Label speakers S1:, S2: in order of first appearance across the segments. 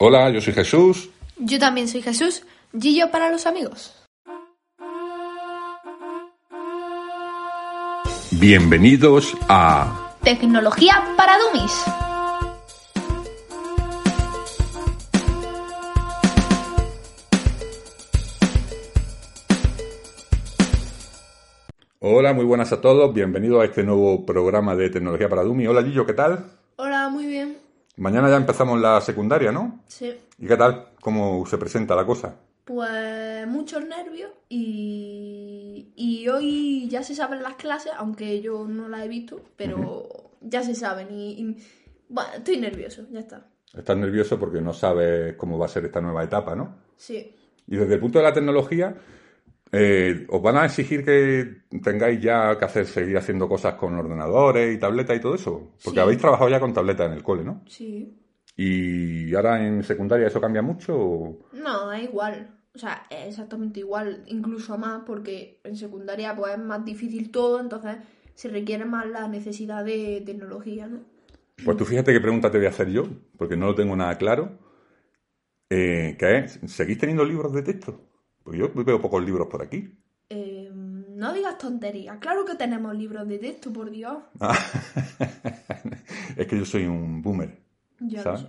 S1: Hola, yo soy Jesús.
S2: Yo también soy Jesús. Gillo para los amigos.
S1: Bienvenidos a
S2: Tecnología para Dummies.
S1: Hola, muy buenas a todos. Bienvenidos a este nuevo programa de Tecnología para Dummy. Hola, Gillo, ¿qué tal?
S2: Hola, muy bien.
S1: Mañana ya empezamos la secundaria, ¿no?
S2: Sí.
S1: ¿Y qué tal? ¿Cómo se presenta la cosa?
S2: Pues muchos nervios y, y hoy ya se saben las clases, aunque yo no las he visto, pero ya se saben y, y- bueno, estoy nervioso, ya está.
S1: Estás nervioso porque no sabes cómo va a ser esta nueva etapa, ¿no?
S2: Sí.
S1: Y desde el punto de la tecnología, eh, ¿os van a exigir que tengáis ya que hacer, seguir haciendo cosas con ordenadores y tabletas y todo eso? Porque
S2: Sí.
S1: habéis trabajado ya con tabletas en el cole, ¿no?
S2: Sí.
S1: ¿Y ahora en secundaria eso cambia mucho? o-
S2: No, es igual. O sea, es exactamente igual, incluso más, porque en secundaria pues es más difícil todo, entonces se requiere más la necesidad de tecnología, ¿no?
S1: Pues tú fíjate qué pregunta te voy a hacer yo, porque no lo tengo nada claro. Eh, ¿Qué es? ¿Seguís teniendo libros de texto? Pues yo veo pocos libros por aquí.
S2: Eh, no digas tonterías. Claro que tenemos libros de texto, por Dios.
S1: Ah, es que yo soy un boomer,
S2: lo sé.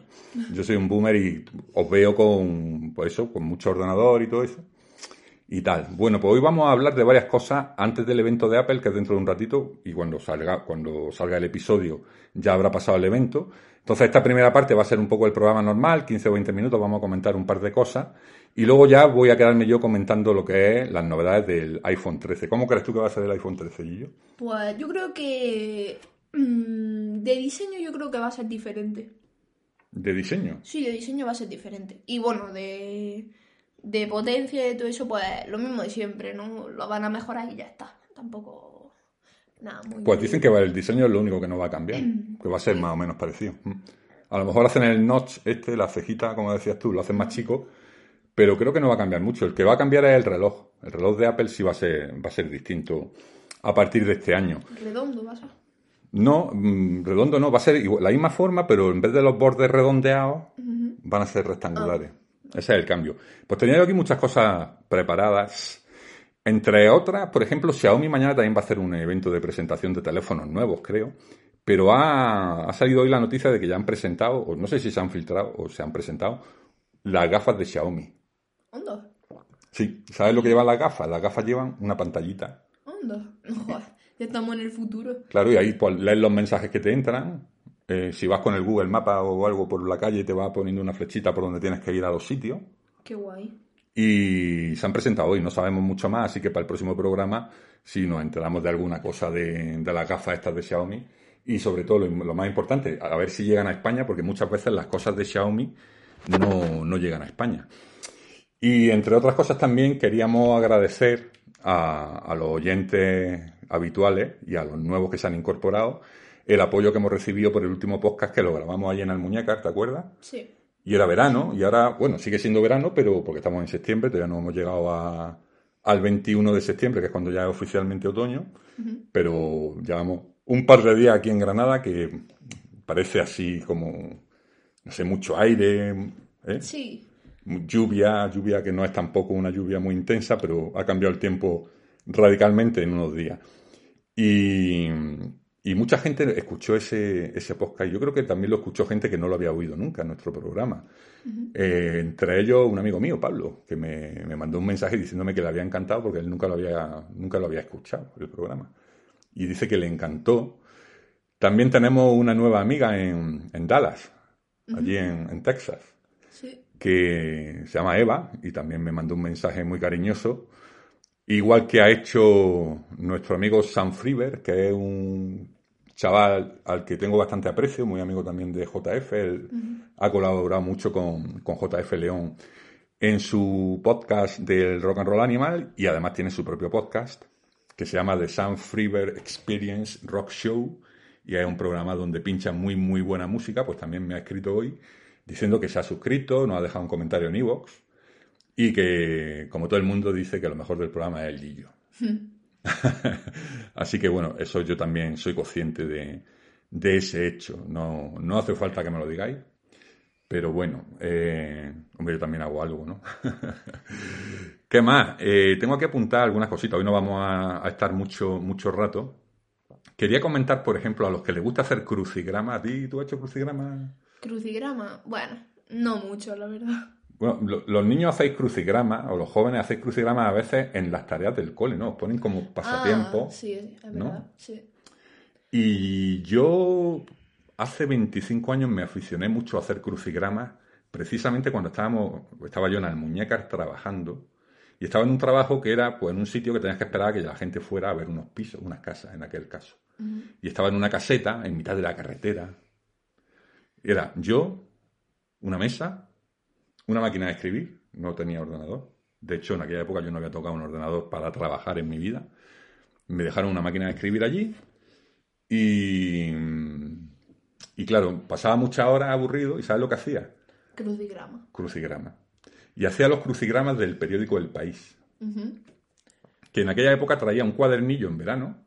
S1: Yo soy un boomer y os veo con, pues eso, con mucho ordenador y todo eso. Y tal. Bueno, pues hoy vamos a hablar de varias cosas antes del evento de Apple, que es dentro de un ratito, y cuando salga, cuando salga el episodio ya habrá pasado el evento. Entonces esta primera parte va a ser un poco el programa normal, 15 o 20 minutos, vamos a comentar un par de cosas. Y luego ya voy a quedarme yo comentando lo que es las novedades del iPhone 13. ¿Cómo crees tú que va a ser el iPhone 13, Gillo?
S2: Pues yo creo que. mm, de diseño, yo creo que va a ser diferente.
S1: De diseño.
S2: Sí, de diseño va a ser diferente. Y bueno, de. De potencia y todo eso, pues lo mismo de siempre, ¿no? Lo van a mejorar y ya está. Tampoco. Nada, muy.
S1: Pues dicen que el diseño es lo único que no va a cambiar, que va a ser más o menos parecido. Mm. A lo mejor hacen el notch este, la cejita, como decías tú, lo hacen más chico, pero creo que no va a cambiar mucho. El que va a cambiar es el reloj. El reloj de Apple sí va a ser, va a ser distinto a partir de este año.
S2: Redondo va a ser.
S1: No, mm, redondo no, va a ser igual- la misma forma, pero en vez de los bordes redondeados, van a ser rectangulares. Ese es el cambio. Pues tenía yo aquí muchas cosas preparadas. Entre otras, por ejemplo, Xiaomi mañana también va a hacer un evento de presentación de teléfonos nuevos, creo. Pero ha, ha salido hoy la noticia de que ya han presentado, o no sé si se han filtrado o se han presentado, las gafas de Xiaomi.
S2: Hondo.
S1: Sí, ¿sabes lo que llevan las gafas? Las gafas llevan una pantallita.
S2: Hondo. Joder, ya estamos en el futuro.
S1: Claro, y ahí pues, lees los mensajes que te entran. Eh, si vas con el Google Mapa o algo por la calle, te va poniendo una flechita por donde tienes que ir a los sitios.
S2: Qué guay.
S1: Y se han presentado hoy, no sabemos mucho más, así que para el próximo programa, si nos enteramos de alguna cosa de, de las gafas estas de Xiaomi, y sobre todo lo, lo más importante, a ver si llegan a España, porque muchas veces las cosas de Xiaomi no, no llegan a España. Y entre otras cosas también queríamos agradecer a, a los oyentes habituales y a los nuevos que se han incorporado el apoyo que hemos recibido por el último podcast que lo grabamos ahí en Almuñécar, ¿te acuerdas?
S2: Sí.
S1: Y era verano, y ahora, bueno, sigue siendo verano, pero porque estamos en septiembre, todavía no hemos llegado a, al 21 de septiembre, que es cuando ya es oficialmente otoño, pero llevamos un par de días aquí en Granada que parece así como, no sé, mucho aire, ¿eh?
S2: Sí.
S1: Lluvia, lluvia que no es tampoco una lluvia muy intensa, pero ha cambiado el tiempo radicalmente en unos días. Y, y mucha gente escuchó ese, ese podcast. Yo creo que también lo escuchó gente que no lo había oído nunca en nuestro programa. Eh, entre ellos un amigo mío, Pablo, que me, me mandó un mensaje diciéndome que le había encantado porque él nunca lo había, nunca lo había escuchado, el programa. Y dice que le encantó. También tenemos una nueva amiga en, en Dallas, allí en, en Texas. Que se llama Eva y también me mandó un mensaje muy cariñoso. Igual que ha hecho nuestro amigo Sam Friber, que es un chaval al que tengo bastante aprecio, muy amigo también de JF. Él ha colaborado mucho con, con JF León en su podcast del Rock and Roll Animal y además tiene su propio podcast que se llama The Sam Freeber Experience Rock Show y es un programa donde pincha muy muy buena música, pues también me ha escrito hoy diciendo que se ha suscrito, nos ha dejado un comentario en Evox y que, como todo el mundo, dice que lo mejor del programa es el Gillo. Así que bueno, eso yo también soy consciente de, de ese hecho. No, no hace falta que me lo digáis, pero bueno, eh, hombre, yo también hago algo, ¿no? ¿Qué más? Eh, tengo que apuntar algunas cositas. Hoy no vamos a, estar mucho, mucho rato. Quería comentar, por ejemplo, a los que les gusta hacer crucigrama. ¿A ti tú has hecho crucigrama?
S2: Crucigrama, bueno, no mucho, la verdad.
S1: Bueno, los niños hacéis crucigrama, o los jóvenes hacéis crucigrama a veces en las tareas del cole, ¿no? Os ponen como pasatiempo.
S2: Ah, sí, es verdad, sí.
S1: Y yo Hace 25 años me aficioné mucho a hacer crucigramas, precisamente cuando estábamos, estaba yo en Almuñécar trabajando, y estaba en un trabajo que era pues, en un sitio que tenías que esperar a que la gente fuera a ver unos pisos, unas casas en aquel caso. Y estaba en una caseta en mitad de la carretera. Era yo, una mesa, una máquina de escribir, no tenía ordenador. De hecho, en aquella época yo no había tocado un ordenador para trabajar en mi vida. Me dejaron una máquina de escribir allí y y claro, pasaba muchas horas aburrido y ¿sabes lo que hacía?
S2: Crucigrama.
S1: Crucigrama. Y hacía los crucigramas del periódico El País. Que en aquella época traía un cuadernillo en verano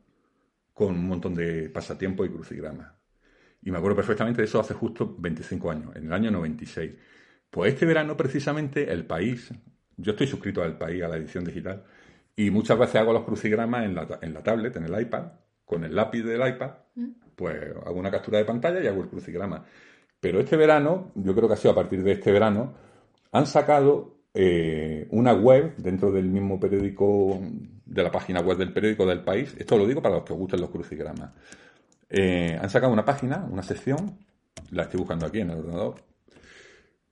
S1: con un montón de pasatiempos y crucigramas. Y me acuerdo perfectamente de eso hace justo 25 años, en el año 96. Pues este verano, precisamente, El País, yo estoy suscrito al País, a la edición digital, y muchas veces hago los crucigramas en la, en la tablet, en el iPad, con el lápiz del iPad, mm. pues hago una captura de pantalla y hago el crucigrama. Pero este verano, yo creo que ha sido a partir de este verano, han sacado eh, una web dentro del mismo periódico, de la página web del periódico del país. Esto lo digo para los que os gusten los crucigramas. Eh, han sacado una página, una sección, la estoy buscando aquí en el ordenador,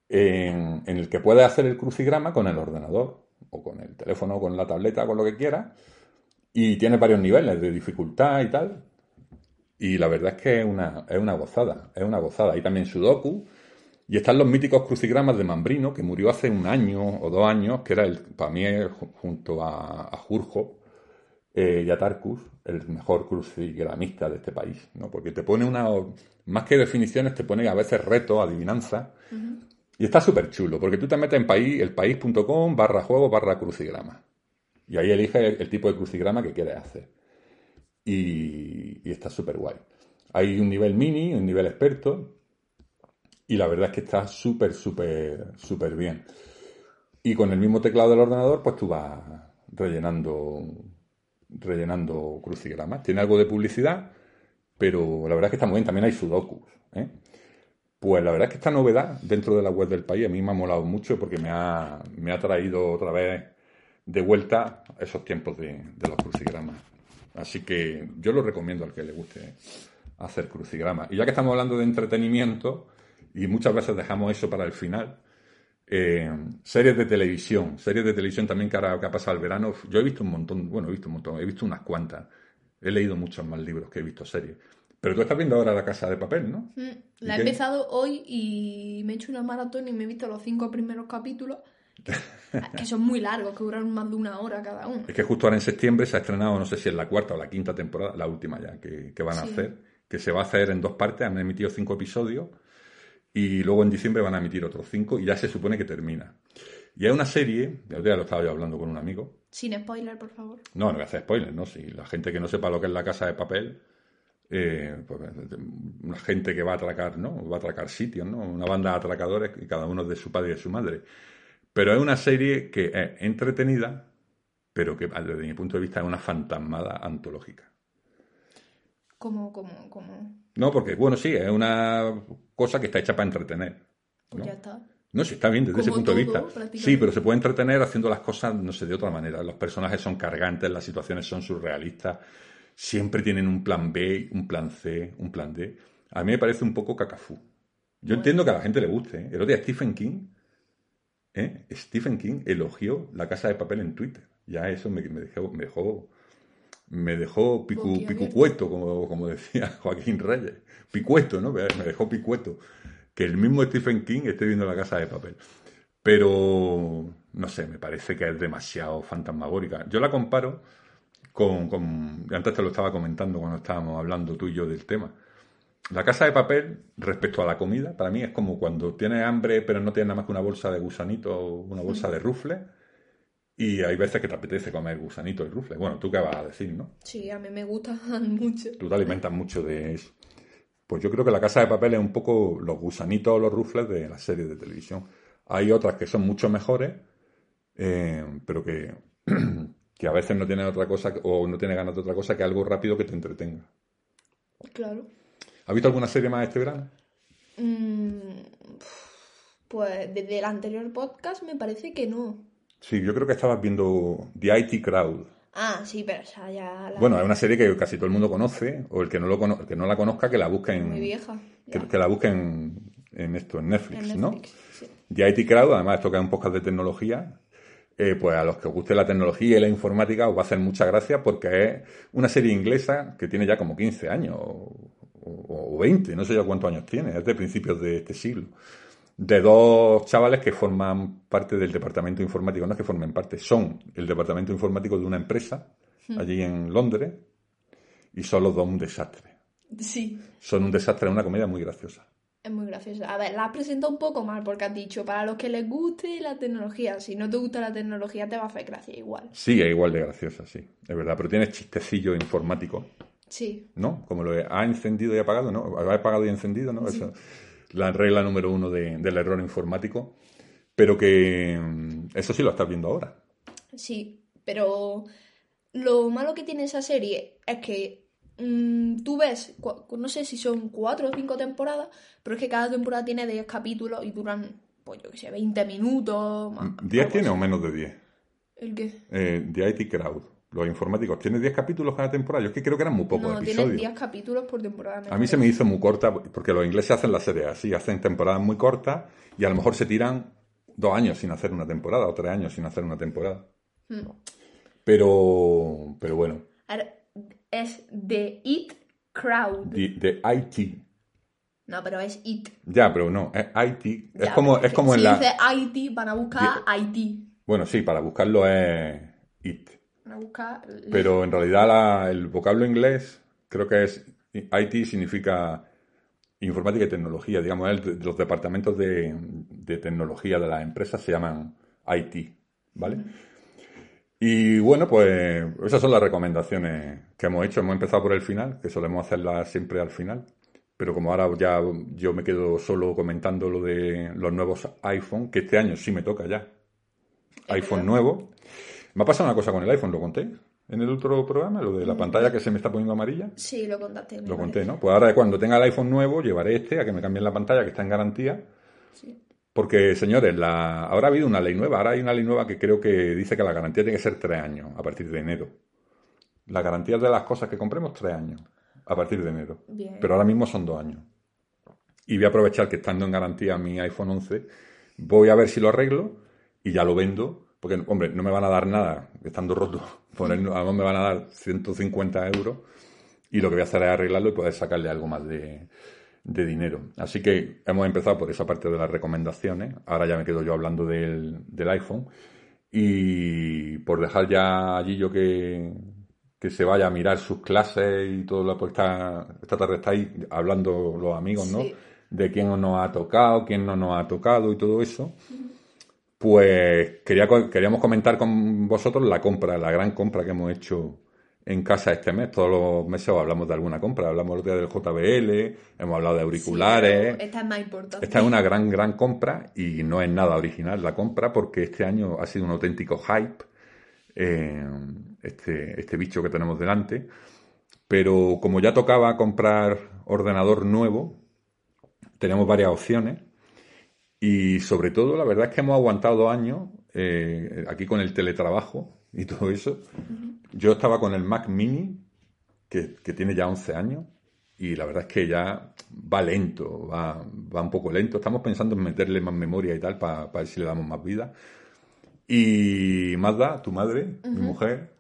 S1: en, el que puedes hacer el crucigrama con el ordenador, o con el teléfono, o con la tableta, con lo que quieras y tiene varios niveles de dificultad y tal. Y la verdad es que es una, es una gozada, es una gozada. Hay también Sudoku. Y están los míticos crucigramas de Mambrino, que murió hace un año o dos años, que era el, para mí, junto a, a Jurjo eh, y a Tarkus, el mejor crucigramista de este país, ¿no? Porque te pone una, más que definiciones, te pone a veces retos, adivinanza. Y está súper chulo, porque tú te metes en país, elpaís.com barra juego barra crucigrama. Y ahí elige el, tipo de crucigrama que quieres hacer. Y, está súper guay. Hay un nivel mini, un nivel experto. Y la verdad es que está súper, súper, súper bien. Y con el mismo teclado del ordenador, pues tú vas rellenando, rellenando crucigramas. Tiene algo de publicidad, pero la verdad es que está muy bien. También hay sudokus. ¿eh? Pues la verdad es que esta novedad dentro de la web del país a mí me ha molado mucho porque me ha, me ha traído otra vez de vuelta esos tiempos de, los crucigramas. Así que yo lo recomiendo al que le guste hacer crucigramas. Y ya que estamos hablando de entretenimiento, y muchas veces dejamos eso para el final, eh, series de televisión, series de televisión también que ahora que ha pasado el verano, yo he visto un montón, bueno, he visto un montón, he visto unas cuantas, he leído muchos más libros que he visto series. Pero tú estás viendo ahora La Casa de Papel, ¿no?
S2: Mm, la he empezado hoy y me he hecho una maratón y me he visto los cinco primeros capítulos que son muy largos, que duran más de una hora cada uno.
S1: Es que justo ahora en septiembre se ha estrenado, no sé si es la cuarta o la quinta temporada, la última ya, que, van a hacer, que se va a hacer en dos partes, han emitido cinco episodios y luego en diciembre van a emitir otros cinco y ya se supone que termina. Y hay una serie, ya lo estaba yo hablando con un amigo.
S2: Sin spoiler, por favor.
S1: No, no voy a hacer spoiler, ¿no? Si la gente que no sepa lo que es la casa de papel, eh, pues, una gente que va a atracar, ¿no? Va a atracar sitios, ¿no? Una banda de atracadores y cada uno de su padre y de su madre. Pero es una serie que es entretenida, pero que desde mi punto de vista es una fantasmada antológica.
S2: ¿Cómo, cómo, cómo?
S1: No, porque, bueno, sí, es una cosa que está hecha para entretener.
S2: Pues ya está.
S1: No, sí, está bien desde ese punto de vista. Sí, pero se puede entretener haciendo las cosas, no sé, de otra manera. Los personajes son cargantes, las situaciones son surrealistas, siempre tienen un plan B, un plan C, un plan D. A mí me parece un poco cacafú. Yo entiendo que a la gente le guste. ¿eh? El otro día Stephen King ¿eh? Stephen King elogió La Casa de Papel en Twitter. Ya eso me, dejó, me, me dejó picu, picucueto, como, como decía Joaquín Reyes. Picueto, ¿no? Me me dejó picueto. Que el mismo Stephen King esté viendo la casa de papel. Pero, no sé, me parece que es demasiado fantasmagórica. Yo la comparo con, con- Antes te lo estaba comentando cuando estábamos hablando tú y yo del tema. La casa de papel, respecto a la comida, para mí es como cuando tienes hambre pero no tienes nada más que una bolsa de gusanito o una bolsa de rufles. Y hay veces que te apetece comer gusanito y rufles. Bueno, ¿tú qué vas a decir, no?
S2: Sí, a mí me gustan mucho.
S1: Tú te alimentas mucho de eso. Pues yo creo que la casa de papel es un poco los gusanitos o los rufles de las series de televisión. Hay otras que son mucho mejores, eh, pero que, que a veces no tienen otra cosa o no tienen ganas de otra cosa que algo rápido que te entretenga.
S2: Claro.
S1: ¿Has visto alguna serie más este verano?
S2: Mm, pues desde el anterior podcast me parece que no.
S1: Sí, yo creo que estabas viendo The IT Crowd.
S2: Ah, sí, pero esa ya la
S1: Bueno, es una serie que casi todo el mundo conoce, o el que no, lo cono- el que no la conozca, que la busque en,
S2: muy vieja.
S1: que,
S2: ya,
S1: que la busque en, esto, en Netflix,
S2: en
S1: ¿no?
S2: Sí.
S1: The IT Crowd, además esto que es un podcast de tecnología, eh, pues a los que os guste la tecnología y la informática os va a hacer mucha gracia porque es una serie inglesa que tiene ya como 15 años o, o- o 20, no sé yo cuántos años tiene, es de principios de este siglo. De dos chavales que forman parte del departamento informático, no es que formen parte, son el departamento informático de una empresa allí en Londres y son los dos un desastre.
S2: Sí,
S1: Son un desastre, es una comedia muy graciosa.
S2: es muy graciosa. A ver, la has presentado un poco mal porque has dicho para los que les guste la tecnología. Si no te gusta la tecnología, te va a hacer gracia igual.
S1: Sí, es igual de graciosa, sí, es verdad, pero tiene chistecillos informáticos.
S2: Sí,
S1: ¿no? Como lo de ha encendido y apagado, ¿no? Ha apagado y encendido, ¿no? Esa- la regla número uno de- del error informático. Pero que mm, eso sí lo estás viendo ahora.
S2: sí, pero lo malo que tiene esa serie es que mm, tú ves, no sé si son cuatro o cinco temporadas, pero es que cada temporada tiene 10 capítulos y duran, pues yo qué sé, 20 minutos. más-
S1: ¿10
S2: algo
S1: tiene
S2: así.
S1: o menos de 10?
S2: ¿El qué?
S1: Eh, The IT Crowd, los informáticos. ¿Tiene 10 capítulos cada temporada? Yo es que creo que eran muy pocos
S2: No, tiene
S1: episodios.
S2: 10 capítulos por temporada.
S1: A mí se me hizo muy corta, porque los ingleses hacen la serie así, hacen temporadas muy cortas y a lo mejor se tiran dos años sin hacer una temporada o tres años sin hacer una temporada.
S2: Mm.
S1: Pero, pero bueno,
S2: Es The It Crowd.
S1: The, the IT.
S2: No, pero es It.
S1: Ya, pero no, es IT. Es como, es como
S2: si
S1: en la.
S2: dice IT, van a buscar IT.
S1: Bueno, sí, para buscarlo es IT.
S2: Van a buscar.
S1: Pero en realidad la- el vocablo inglés creo que es IT significa informática y tecnología. Digamos, el- los departamentos de, de tecnología de las empresas se llaman IT, ¿vale? Y bueno, pues esas son las recomendaciones que hemos hecho. Hemos empezado por el final, que solemos hacerlas siempre al final. Pero como ahora ya yo me quedo solo comentando lo de los nuevos iPhone, que este año sí me toca ya. iPhone nuevo. Me ha pasado una cosa con el iPhone, ¿lo conté? En el otro programa, lo de la pantalla que se me está poniendo amarilla.
S2: Sí, lo contaste.
S1: Lo conté. ¿no? Pues ahora cuando tenga el iPhone nuevo, llevaré este a que me cambien la pantalla, que está en garantía.
S2: Sí.
S1: Porque, señores, la... ahora ha habido una ley nueva. Ahora hay una ley nueva que creo que dice que la garantía tiene que ser tres años a partir de enero. La garantía de las cosas que compremos, tres años a partir de enero.
S2: Bien.
S1: Pero ahora mismo son dos años. Y voy a aprovechar que estando en garantía mi iPhone 11, voy a ver si lo arreglo y ya lo vendo. Porque, hombre, no me van a dar nada estando roto. Por el- además me van a dar 150 euros y lo que voy a hacer es arreglarlo y poder sacarle algo más de, de dinero. Así que hemos empezado por esa parte de las recomendaciones. Ahora ya me quedo yo hablando del, del iPhone. Y por dejar ya allí yo que, que se vaya a mirar sus clases y todo lo pues esta, esta tarde está ahí hablando los amigos, ¿no?
S2: Sí.
S1: De quién nos ha tocado, quién no nos ha tocado y todo eso. Pues quería, queríamos comentar con vosotros la compra, la gran compra que hemos hecho en casa este mes. Todos los meses os hablamos de alguna compra. Hablamos el día del JBL, hemos hablado de auriculares.
S2: Sí, esta es más importante.
S1: Esta es una gran, gran compra y no es nada original la compra porque este año ha sido un auténtico hype eh, este, este bicho que tenemos delante. Pero como ya tocaba comprar ordenador nuevo, tenemos varias opciones y sobre todo la verdad es que hemos aguantado años eh, aquí con el teletrabajo y todo eso. Yo estaba con el Mac Mini que, que tiene ya 11 años y la verdad es que ya va lento, va, va un poco lento. Estamos pensando en meterle más memoria y tal para ver si le damos más vida. Y Mazda, tu madre, mi mujer,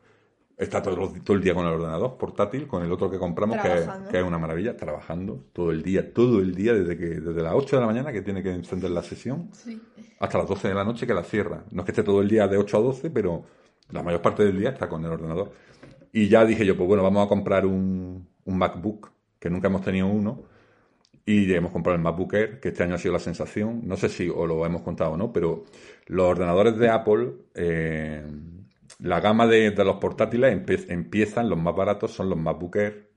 S1: Está todo, todo el día con el ordenador portátil, con el otro que compramos, que que es una maravilla, trabajando todo el día, todo el día, desde que desde las 8 de la mañana que tiene que encender la sesión,
S2: Sí.
S1: hasta las 12 de la noche que la cierra. No es que esté todo el día de 8 a 12, pero la mayor parte del día está con el ordenador. Y ya dije yo, pues bueno, vamos a comprar un, un MacBook, que nunca hemos tenido uno, y hemos comprado el MacBook Air, que este año ha sido la sensación. No sé si os lo hemos contado o no, pero los ordenadores de Apple, eh, la gama de, los portátiles empiezan, los más baratos son los MacBook Air,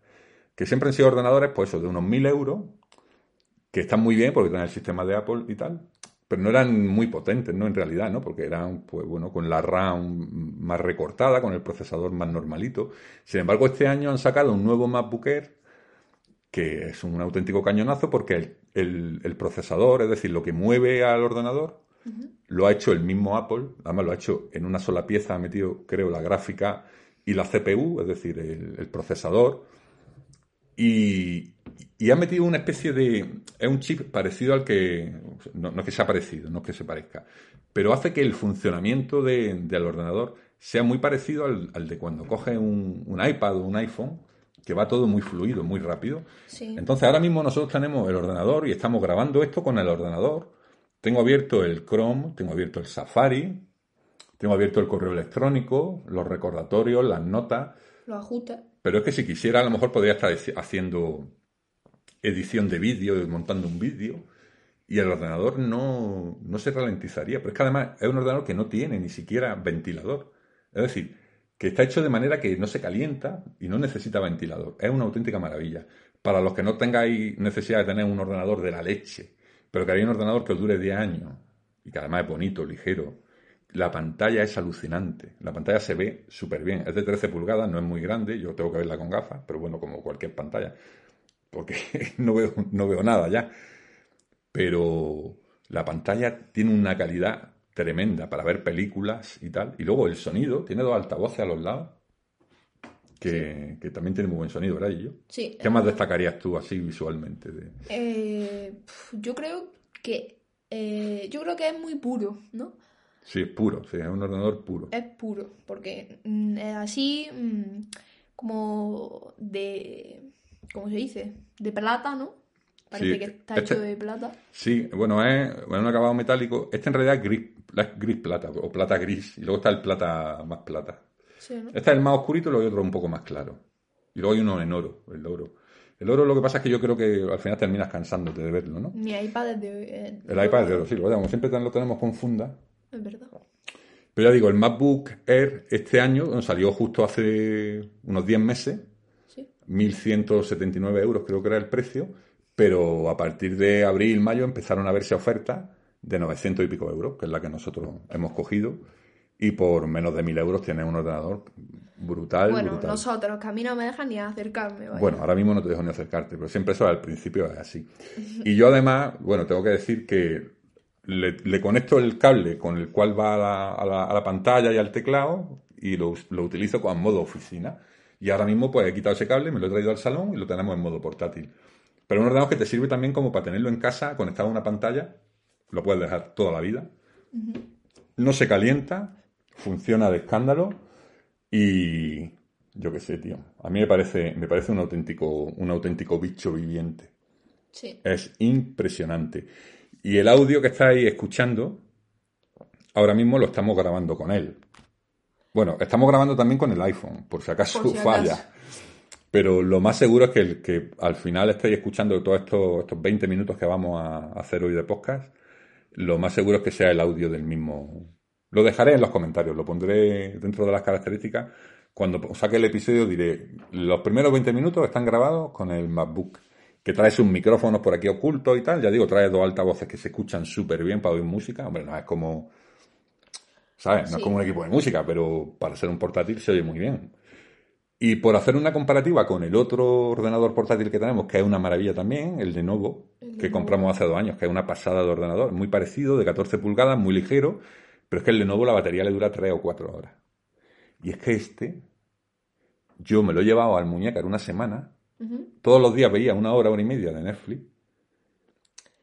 S1: que siempre han sido ordenadores, pues eso, de unos 1000 euros, que están muy bien porque tienen el sistema de Apple y tal, pero no eran muy potentes, ¿no? En realidad, ¿no? Porque eran, pues bueno, con la RAM más recortada, con el procesador más normalito. Sin embargo, este año han sacado un nuevo MacBook Air que es un auténtico cañonazo porque el procesador, es decir, lo que mueve al ordenador, lo ha hecho el mismo Apple, además lo ha hecho en una sola pieza, ha metido, creo, la gráfica y la CPU, es decir, el, el procesador, y, y ha metido una especie de... Es un chip parecido al que... No, no es que sea parecido, no es que se parezca, pero hace que el funcionamiento de- del ordenador sea muy parecido al, al de cuando coges un, un iPad o un iPhone, que va todo muy fluido, muy rápido.
S2: Sí.
S1: Entonces ahora mismo nosotros tenemos el ordenador y estamos grabando esto con el ordenador. Tengo abierto el Chrome, tengo abierto el Safari, tengo abierto el correo electrónico, los recordatorios, las notas.
S2: Lo ajustas.
S1: Pero es que si quisiera, a lo mejor podría estar haciendo edición de vídeo, montando un vídeo, y el ordenador no, no se ralentizaría. Pero es que además es un ordenador que no tiene ni siquiera ventilador. Es decir, que está hecho de manera que no se calienta y no necesita ventilador. Es una auténtica maravilla. Para los que no tengáis necesidad de tener un ordenador de la leche, pero que hay un ordenador que dure 10 años y que además es bonito, ligero, la pantalla es alucinante. La pantalla se ve súper bien. Es de 13 pulgadas, no es muy grande. Yo tengo que verla con gafas, pero bueno, como cualquier pantalla. Porque no veo, no veo nada ya. Pero la pantalla tiene una calidad tremenda para ver películas y tal. Y luego el sonido, tiene dos altavoces a los lados. Que, que también tiene muy buen sonido, ¿verdad, yo?
S2: Sí.
S1: ¿Qué más destacarías tú así visualmente? De...
S2: Eh, yo creo que eh, yo creo que es muy puro, ¿no?
S1: Sí, es puro, sí, es un ordenador puro.
S2: Es puro, porque mm, es así mm, como de ¿cómo se dice? De plata, ¿no? Parece
S1: Sí,
S2: que está
S1: este-
S2: hecho de plata.
S1: Sí, bueno, es, es un acabado metálico. Este en realidad es gris, es gris plata o plata gris. Y luego está el plata más plata.
S2: Sí, ¿no?
S1: Este es el más oscurito y luego hay otro un poco más claro. Y luego hay uno en oro, el oro. El oro lo que pasa es que yo creo que al final terminas cansándote de verlo, ¿no?
S2: Mi iPad es de, eh,
S1: El iPad es de oro, sí, lo como siempre lo tenemos con funda.
S2: Es verdad.
S1: Pero ya digo, el MacBook Air este año bueno, salió justo hace unos 10 meses,
S2: Sí.
S1: 1.179 euros creo que era el precio, pero a partir de abril, mayo empezaron a verse ofertas de 900 y pico euros, que es la que nosotros hemos cogido, y por menos de 1.000 euros tienes un ordenador brutal.
S2: Bueno,
S1: brutal.
S2: nosotros, que a mí no me dejan ni acercarme, vaya.
S1: Bueno, ahora mismo no te dejo ni acercarte, pero siempre eso al principio es así. Y yo además, bueno, tengo que decir que le, le conecto el cable con el cual va a la, a la- a la pantalla y al teclado y lo, lo utilizo con modo oficina. Y ahora mismo pues he quitado ese cable, me lo he traído al salón y lo tenemos en modo portátil. Pero un ordenador que te sirve también como para tenerlo en casa, conectado a una pantalla, lo puedes dejar toda la vida. No se calienta, funciona de escándalo y yo qué sé, tío. A mí me parece, me parece un auténtico, un auténtico bicho viviente.
S2: Sí.
S1: Es impresionante. Y el audio que estáis escuchando, ahora mismo lo estamos grabando con él. Bueno, estamos grabando también con el iPhone, por si acaso
S2: Por si acaso.
S1: falla. Pero lo más seguro es que, el, que al final estéis escuchando todos estos, estos 20 minutos que vamos a hacer hoy de podcast, lo más seguro es que sea el audio del mismo. Lo dejaré en los comentarios, lo pondré dentro de las características. Cuando saque el episodio diré, los primeros 20 minutos están grabados con el MacBook, que trae sus micrófonos por aquí ocultos y tal. Ya digo, trae dos altavoces que se escuchan súper bien para oír música. Hombre, no es como, ¿sabes? No es como un equipo de música, pero para ser un portátil se oye muy bien. Y por hacer una comparativa con el otro ordenador portátil que tenemos, que es una maravilla también, el Lenovo,
S2: El
S1: que compramos hace dos años, que es una pasada de ordenador, muy parecido, de 14 pulgadas, muy ligero, pero es que el Lenovo la batería le dura 3 o 4 horas. Y es que este, yo me lo he llevado al muñeca una semana, todos los días veía una hora, hora y media de Netflix,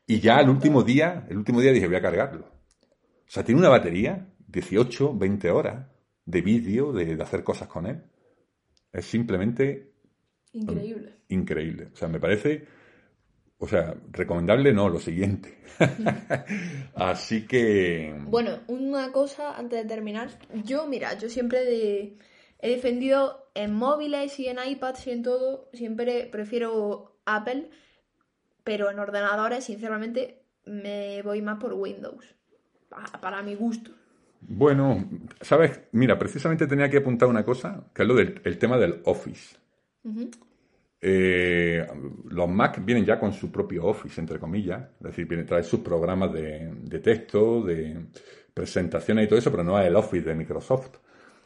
S1: y ya el último día, el último día dije, voy a cargarlo. O sea, tiene una batería, 18, 20 horas de vídeo, de, de hacer cosas con él. es simplemente
S2: Increíble.
S1: increíble. O sea, me parece, o sea, recomendable no, lo siguiente. Así que...
S2: Bueno, una cosa antes de terminar. Yo, mira, yo siempre de- he defendido en móviles y en iPads y en todo, siempre prefiero Apple, pero en ordenadores, sinceramente, me voy más por Windows. pa- Para mi gusto.
S1: Bueno, sabes, mira, precisamente tenía que apuntar una cosa, que es lo del el tema del Office. Eh, los Mac vienen ya con su propio Office, entre comillas, es decir, vienen, trae sus programas de, de texto, de presentaciones y todo eso, pero no es el Office de Microsoft.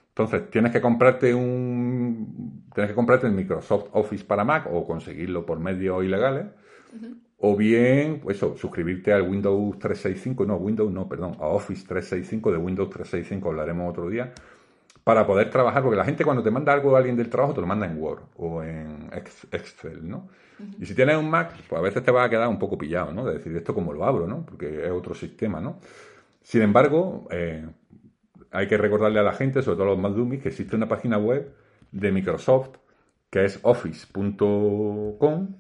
S1: Entonces, tienes que comprarte un tienes que comprarte el Microsoft Office para Mac o conseguirlo por medios ilegales. O bien, pues eso, suscribirte al Windows 365, no, Windows no, perdón, a Office 365 de Windows 365, hablaremos otro día, para poder trabajar, porque la gente cuando te manda algo a alguien del trabajo te lo manda en Word o en Ex- Excel, ¿no? Y si tienes un Mac, pues a veces te va a quedar un poco pillado, ¿no? De decir, ¿esto cómo lo abro, no? Porque es otro sistema, ¿no? Sin embargo, eh, hay que recordarle a la gente, sobre todo a los más dummies, que existe una página web de Microsoft que es office.com,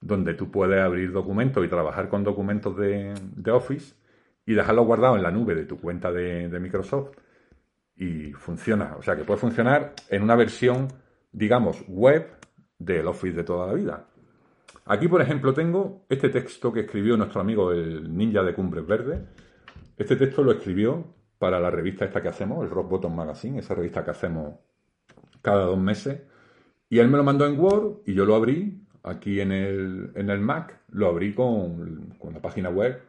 S1: donde tú puedes abrir documentos y trabajar con documentos de, de Office y dejarlos guardados en la nube de tu cuenta de, de Microsoft y funciona. O sea que puede funcionar en una versión, digamos, web del Office de toda la vida. Aquí, por ejemplo, tengo este texto que escribió nuestro amigo el ninja de Cumbres Verdes. Este texto lo escribió para la revista esta que hacemos, el Rock Bottom Magazine, esa revista que hacemos cada dos meses. Y él me lo mandó en Word y yo lo abrí aquí en el, en el Mac, lo abrí con, con la página web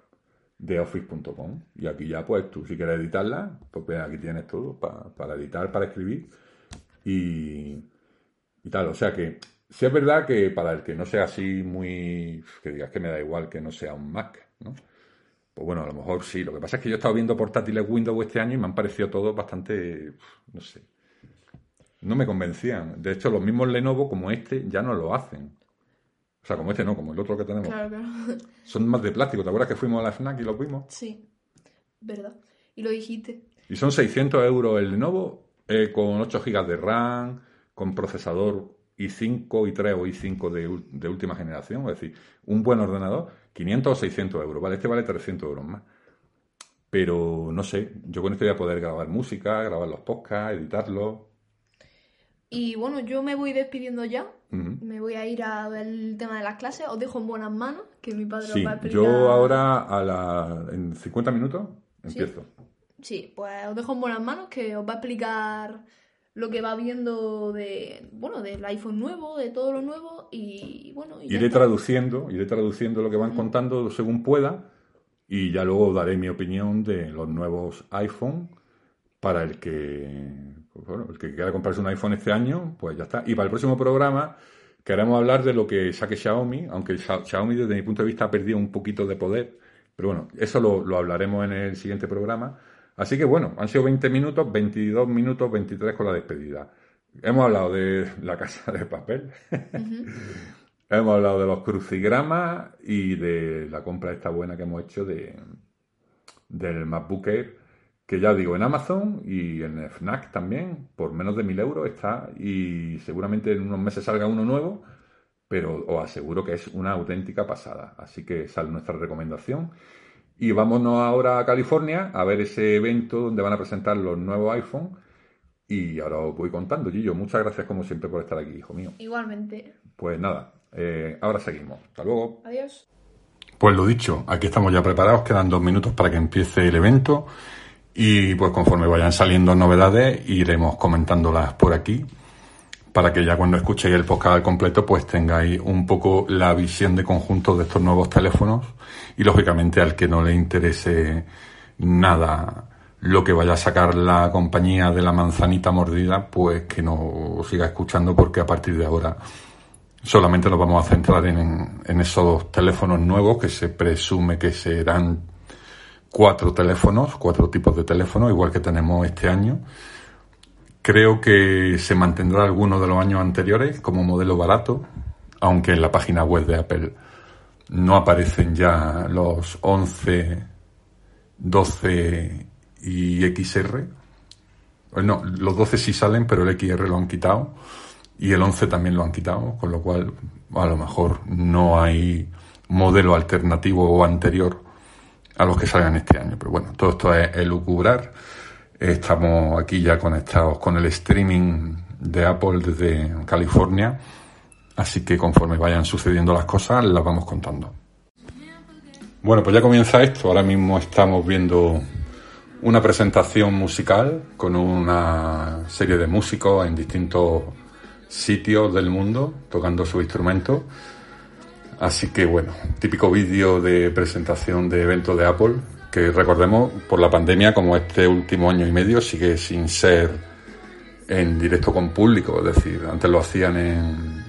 S1: de office.com. Y aquí ya, pues tú, si quieres editarla, pues aquí tienes todo pa- para editar, para escribir y, y tal. O sea que sí es verdad que para el que no sea así muy. que digas que me da igual que no sea un Mac, ¿no? Pues bueno, a lo mejor sí. Lo que pasa es que yo he estado viendo portátiles Windows este año y me han parecido todos bastante. no sé. No me convencían. De hecho, los mismos Lenovo, como este, ya no lo hacen. O sea, como este no, como el otro que tenemos.
S2: Claro, claro.
S1: Son más de plástico. ¿Te acuerdas que fuimos a la FNAC y los vimos?
S2: Sí, verdad. Y lo dijiste.
S1: Y son 600 euros el Lenovo eh, con 8 GB de RAM, con procesador i5, i3 o i5 de, de última generación. Es decir, un buen ordenador, 500 o 600 euros. Vale, este vale 300 euros más. Pero no sé, yo con esto voy a poder grabar música, grabar los podcasts, editarlos.
S2: Y bueno, yo me voy despidiendo ya.
S1: Ujú.
S2: Me voy a ir a ver el tema de las clases. Os dejo en buenas manos, que mi padre
S1: Sí,
S2: os va a explicar.
S1: yo ahora a la, en 50 minutos empiezo.
S2: Sí, pues os dejo en buenas manos, que os va a explicar lo que va viendo de, bueno, del iPhone nuevo, de todo lo nuevo y bueno. y
S1: Iré
S2: está.
S1: traduciendo, iré traduciendo lo que van contando según pueda y ya luego daré mi opinión de los nuevos iPhone para el que, pues bueno, el que quiera comprarse un iPhone este año, pues ya está. Y para el próximo programa queremos hablar de lo que saque Xiaomi, aunque Xia- Xiaomi desde mi punto de vista ha perdido un poquito de poder, pero bueno, eso lo, lo hablaremos en el siguiente programa. Así que bueno, han sido 20 minutos, 22 minutos, 23 con la despedida. Hemos hablado de la casa de papel. Hemos hablado de los crucigramas y de la compra esta buena que hemos hecho de, del MacBook Air, que ya digo, en Amazon y en FNAC también, por menos de mil euros está y seguramente en unos meses salga uno nuevo, pero os aseguro que es una auténtica pasada. Así que esa es nuestra recomendación. Y vámonos ahora a California a ver ese evento donde van a presentar los nuevos iPhone. Y ahora os voy contando, Gillo. Muchas gracias como siempre por estar aquí, hijo mío.
S2: Igualmente.
S1: Pues nada, eh, ahora seguimos. Hasta luego.
S2: Adiós.
S1: Pues lo dicho, aquí estamos ya preparados, quedan dos minutos para que empiece el evento y pues conforme vayan saliendo novedades iremos comentándolas por aquí para que ya cuando escuchéis el podcast completo pues tengáis un poco la visión de conjunto de estos nuevos teléfonos y lógicamente al que no le interese nada lo que vaya a sacar la compañía de la manzanita mordida pues que no siga escuchando porque a partir de ahora solamente nos vamos a centrar en, en esos teléfonos nuevos que se presume que serán cuatro teléfonos, cuatro tipos de teléfonos, igual que tenemos este año. Creo que se mantendrá alguno de los años anteriores como modelo barato, aunque en la página web de Apple no aparecen ya los 11, 12 y XR. No, los 12 sí salen, pero el XR lo han quitado. y el 11 también lo han quitado, con lo cual a lo mejor no hay modelo alternativo o anterior a los que salgan este año. Pero bueno, todo esto es elucubrar. Estamos aquí ya conectados con el streaming de Apple desde California, así que conforme vayan sucediendo las cosas, las vamos contando. Bueno, pues ya comienza esto. Ahora mismo estamos viendo una presentación musical con una serie de músicos en distintos sitios del mundo tocando su instrumento. Así que bueno, típico vídeo de presentación de evento de Apple, que recordemos por la pandemia, como este último año y medio, sigue sin ser en directo con público, es decir, antes lo hacían en,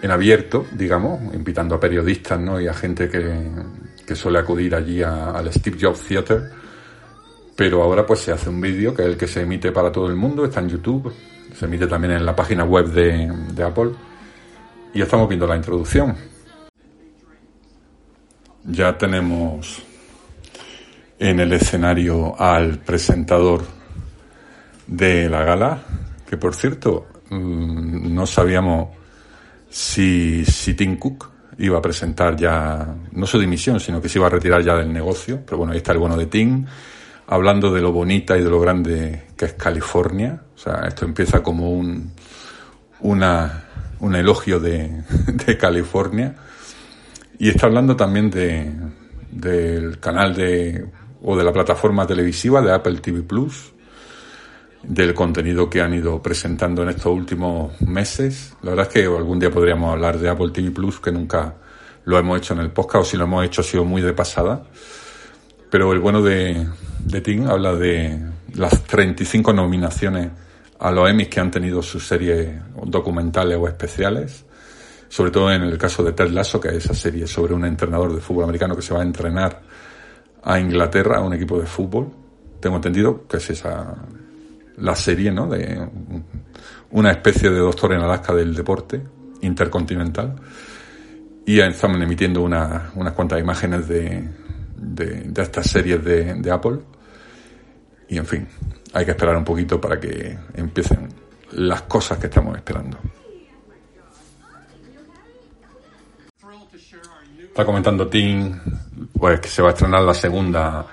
S1: en abierto, digamos, invitando a periodistas ¿no? y a gente que, que suele acudir allí al Steve Jobs Theater, pero ahora pues se hace un vídeo que es el que se emite para todo el mundo, está en YouTube, se emite también en la página web de, Apple y estamos viendo la introducción. Ya tenemos en el escenario al presentador de la gala, que por cierto mm, no sabíamos si, si Tim Cook iba a presentar ya, no su dimisión, sino que se iba a retirar ya del negocio, pero bueno, ahí está el bueno de Tim, hablando de lo bonita y de lo grande que es California, o sea, esto empieza como un, un elogio de, de California, y está hablando también de, del canal de, o de la plataforma televisiva de Apple TV Plus, del contenido que han ido presentando en estos últimos meses. La verdad es que algún día podríamos hablar de Apple TV Plus, que nunca lo hemos hecho en el podcast, o si lo hemos hecho ha sido muy de pasada. Pero el bueno de, de Tim habla de las 35 nominaciones a los Emmys que han tenido sus series documentales o especiales. Sobre todo en el caso de Ted Lasso, que es esa serie sobre un entrenador de fútbol americano que se va a entrenar a Inglaterra, a un equipo de fútbol. Tengo entendido que es esa la serie, ¿no? De una especie de doctor en Alaska del deporte intercontinental. Y estamos emitiendo unas cuantas imágenes de, de, estas series de, de Apple. Y en fin, hay que esperar un poquito para que empiecen las cosas que estamos esperando. Está comentando Tim, pues que se va a estrenar la segunda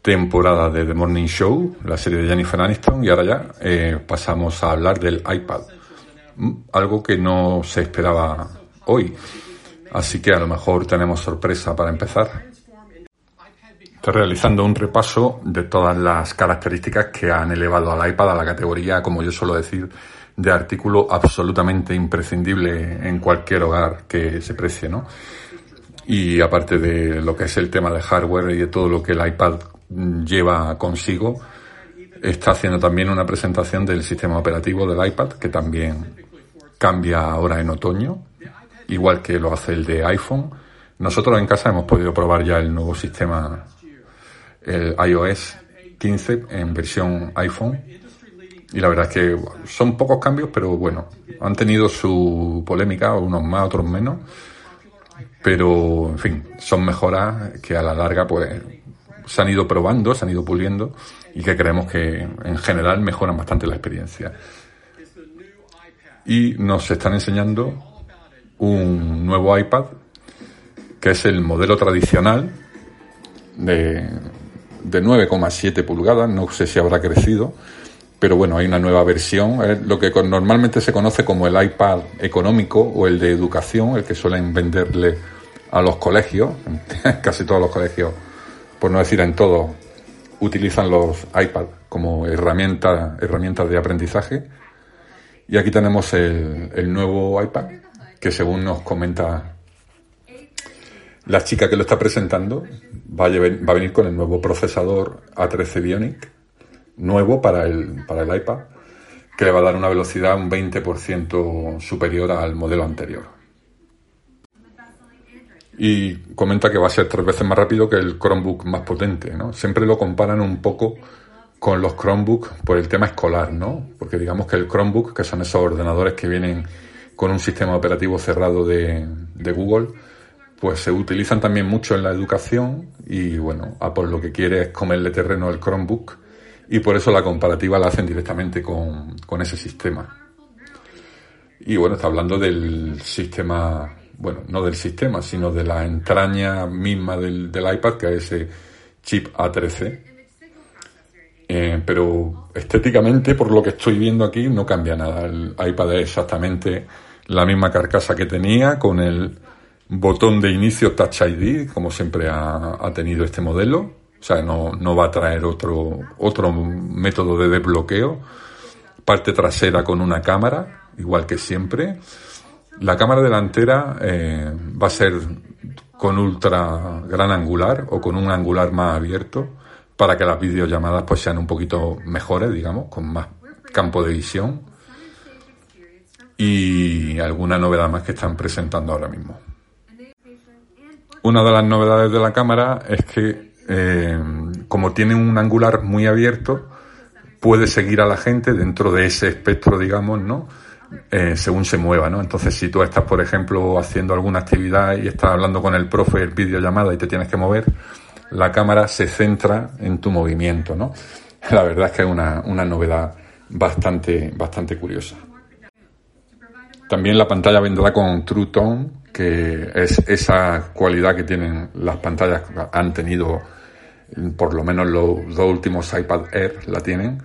S1: temporada de The Morning Show, la serie de Jennifer Aniston, y ahora ya eh, pasamos a hablar del iPad. Mm, algo que no se esperaba hoy. Así que a lo mejor tenemos sorpresa para empezar. Estoy realizando un repaso de todas las características que han elevado al iPad a la categoría, como yo suelo decir, de artículo absolutamente imprescindible en cualquier hogar que se precie, ¿no? Y aparte de lo que es el tema de hardware y de todo lo que el iPad lleva consigo, está haciendo también una presentación del sistema operativo del iPad, que también cambia ahora en otoño, igual que lo hace el de iPhone. Nosotros en casa hemos podido probar ya el nuevo sistema, el iOS 15 en versión iPhone. Y la verdad es que son pocos cambios, pero bueno, han tenido su polémica, unos más, otros menos. Pero, en fin, son mejoras que a la larga, pues, se han ido probando, se han ido puliendo y que creemos que en general mejoran bastante la experiencia. Y nos están enseñando un nuevo iPad que es el modelo tradicional de, de 9,7 pulgadas, no sé si habrá crecido, pero bueno, hay una nueva versión, lo que normalmente se conoce como el iPad económico o el de educación, el que suelen venderle a los colegios, casi todos los colegios por no decir en todo, utilizan los iPad como herramienta, herramientas de aprendizaje. Y aquí tenemos el, nuevo iPad, que según nos comenta la chica que lo está presentando, va a, va a venir con el nuevo procesador A13 Bionic, nuevo para el, para el iPad, que le va a dar una velocidad un 20% superior al modelo anterior y comenta que va a ser tres veces más rápido que el Chromebook más potente, ¿no? Siempre lo comparan un poco con los Chromebook por el tema escolar, ¿no? Porque digamos que el Chromebook, que son esos ordenadores que vienen con un sistema operativo cerrado de, de Google, pues se utilizan también mucho en la educación y bueno, Apple lo que quiere es comerle terreno al Chromebook y por eso la comparativa la hacen directamente con, con ese sistema. Y bueno, está hablando del sistema, bueno, no del sistema, sino de la entraña misma del, del iPad, que es ese chip A13. Eh, pero estéticamente, por lo que estoy viendo aquí, no cambia nada. El iPad es exactamente la misma carcasa que tenía, con el botón de inicio Touch ID, como siempre ha, ha tenido este modelo. O sea, no, no, va a traer otro, otro método de desbloqueo. Parte trasera con una cámara, igual que siempre. La cámara delantera eh, va a ser con ultra gran angular o con un angular más abierto para que las videollamadas pues sean un poquito mejores, digamos, con más campo de visión y alguna novedad más que están presentando ahora mismo. Una de las novedades de la cámara es que eh, como tiene un angular muy abierto, puede seguir a la gente dentro de ese espectro, digamos, ¿no? Eh, según se mueva, ¿no? Entonces, si tú estás, por ejemplo, haciendo alguna actividad y estás hablando con el profe en videollamada y te tienes que mover, la cámara se centra en tu movimiento, ¿no? La verdad es que es una, una novedad bastante, bastante curiosa. También la pantalla vendrá con True Tone, que es esa cualidad que tienen las pantallas, han tenido por lo menos los dos últimos iPad Air la tienen,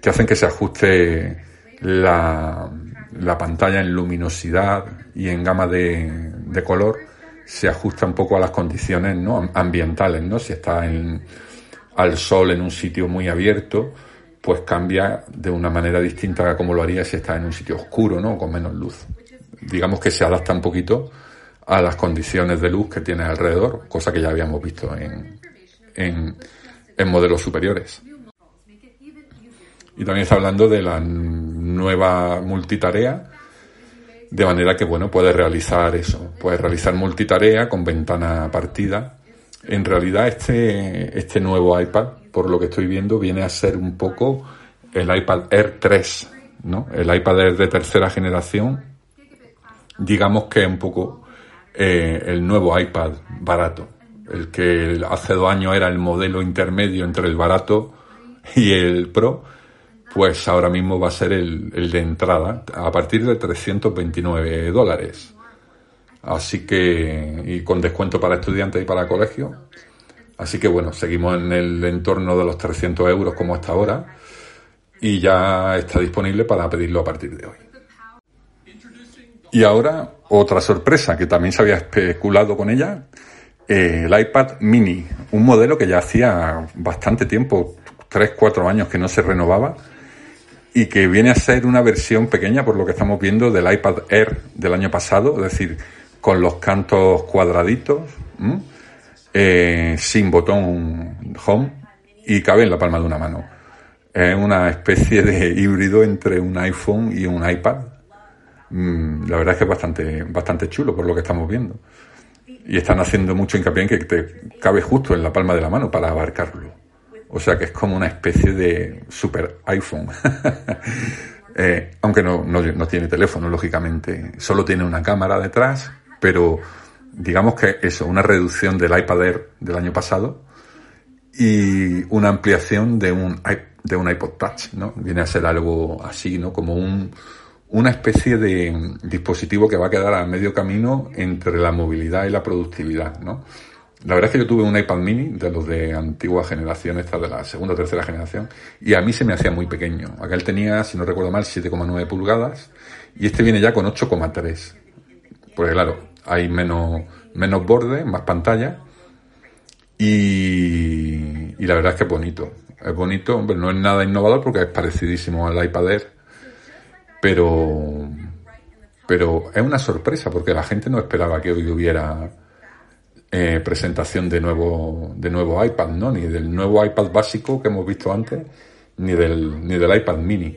S1: que hacen que se ajuste la, la pantalla en luminosidad y en gama de, de, color, se ajusta un poco a las condiciones ¿no? ambientales, ¿no? Si está en, al sol en un sitio muy abierto, pues cambia de una manera distinta a como lo haría si está en un sitio oscuro, ¿no? Con menos luz. Digamos que se adapta un poquito a las condiciones de luz que tiene alrededor, cosa que ya habíamos visto en, en, en modelos superiores. Y también está hablando de la nueva multitarea, de manera que, bueno, puedes realizar eso, puedes realizar multitarea con ventana partida. En realidad, este, este nuevo iPad por lo que estoy viendo, viene a ser un poco el iPad Air 3, ¿no? El iPad Air de tercera generación, digamos que es un poco eh, el nuevo iPad barato, el que hace dos años era el modelo intermedio entre el barato y el Pro, pues ahora mismo va a ser el, el de entrada a partir de 329 dólares. Así que, y con descuento para estudiantes y para colegio, Así que bueno, seguimos en el entorno de los 300 euros como hasta ahora y ya está disponible para pedirlo a partir de hoy. Y ahora otra sorpresa que también se había especulado con ella, eh, el iPad mini, un modelo que ya hacía bastante tiempo, 3-4 años que no se renovaba y que viene a ser una versión pequeña por lo que estamos viendo del iPad Air del año pasado, es decir, con los cantos cuadraditos eh, sin botón home y cabe en la palma de una mano. Es una especie de híbrido entre un iPhone y un iPad. Mm, la verdad es que es bastante, bastante chulo por lo que estamos viendo. Y están haciendo mucho hincapié en que te cabe justo en la palma de la mano para abarcarlo. O sea que es como una especie de super iPhone. eh, aunque no, no, no tiene teléfono, lógicamente. Solo tiene una cámara detrás, pero digamos que eso, una reducción del iPad Air del año pasado y una ampliación de un, de un iPod Touch, ¿no? Viene a ser algo así, ¿no? Como un, una especie de dispositivo que va a quedar a medio camino entre la movilidad y la productividad, ¿no? La verdad es que yo tuve un iPad mini de los de antigua generación, esta de la segunda o tercera generación, y a mí se me hacía muy pequeño. Aquel tenía, si no recuerdo mal, 7,9 pulgadas, y este viene ya con 8,3. Porque claro, hay menos, menos borde, más pantalla. Y, y, la verdad es que es bonito. Es bonito, no es nada innovador porque es parecidísimo al iPad Air, pero, pero es una sorpresa porque la gente no esperaba que hoy hubiera eh, presentación de nuevo, de nuevo iPad, ¿no? Ni del nuevo iPad básico que hemos visto antes, ni del, ni del iPad mini.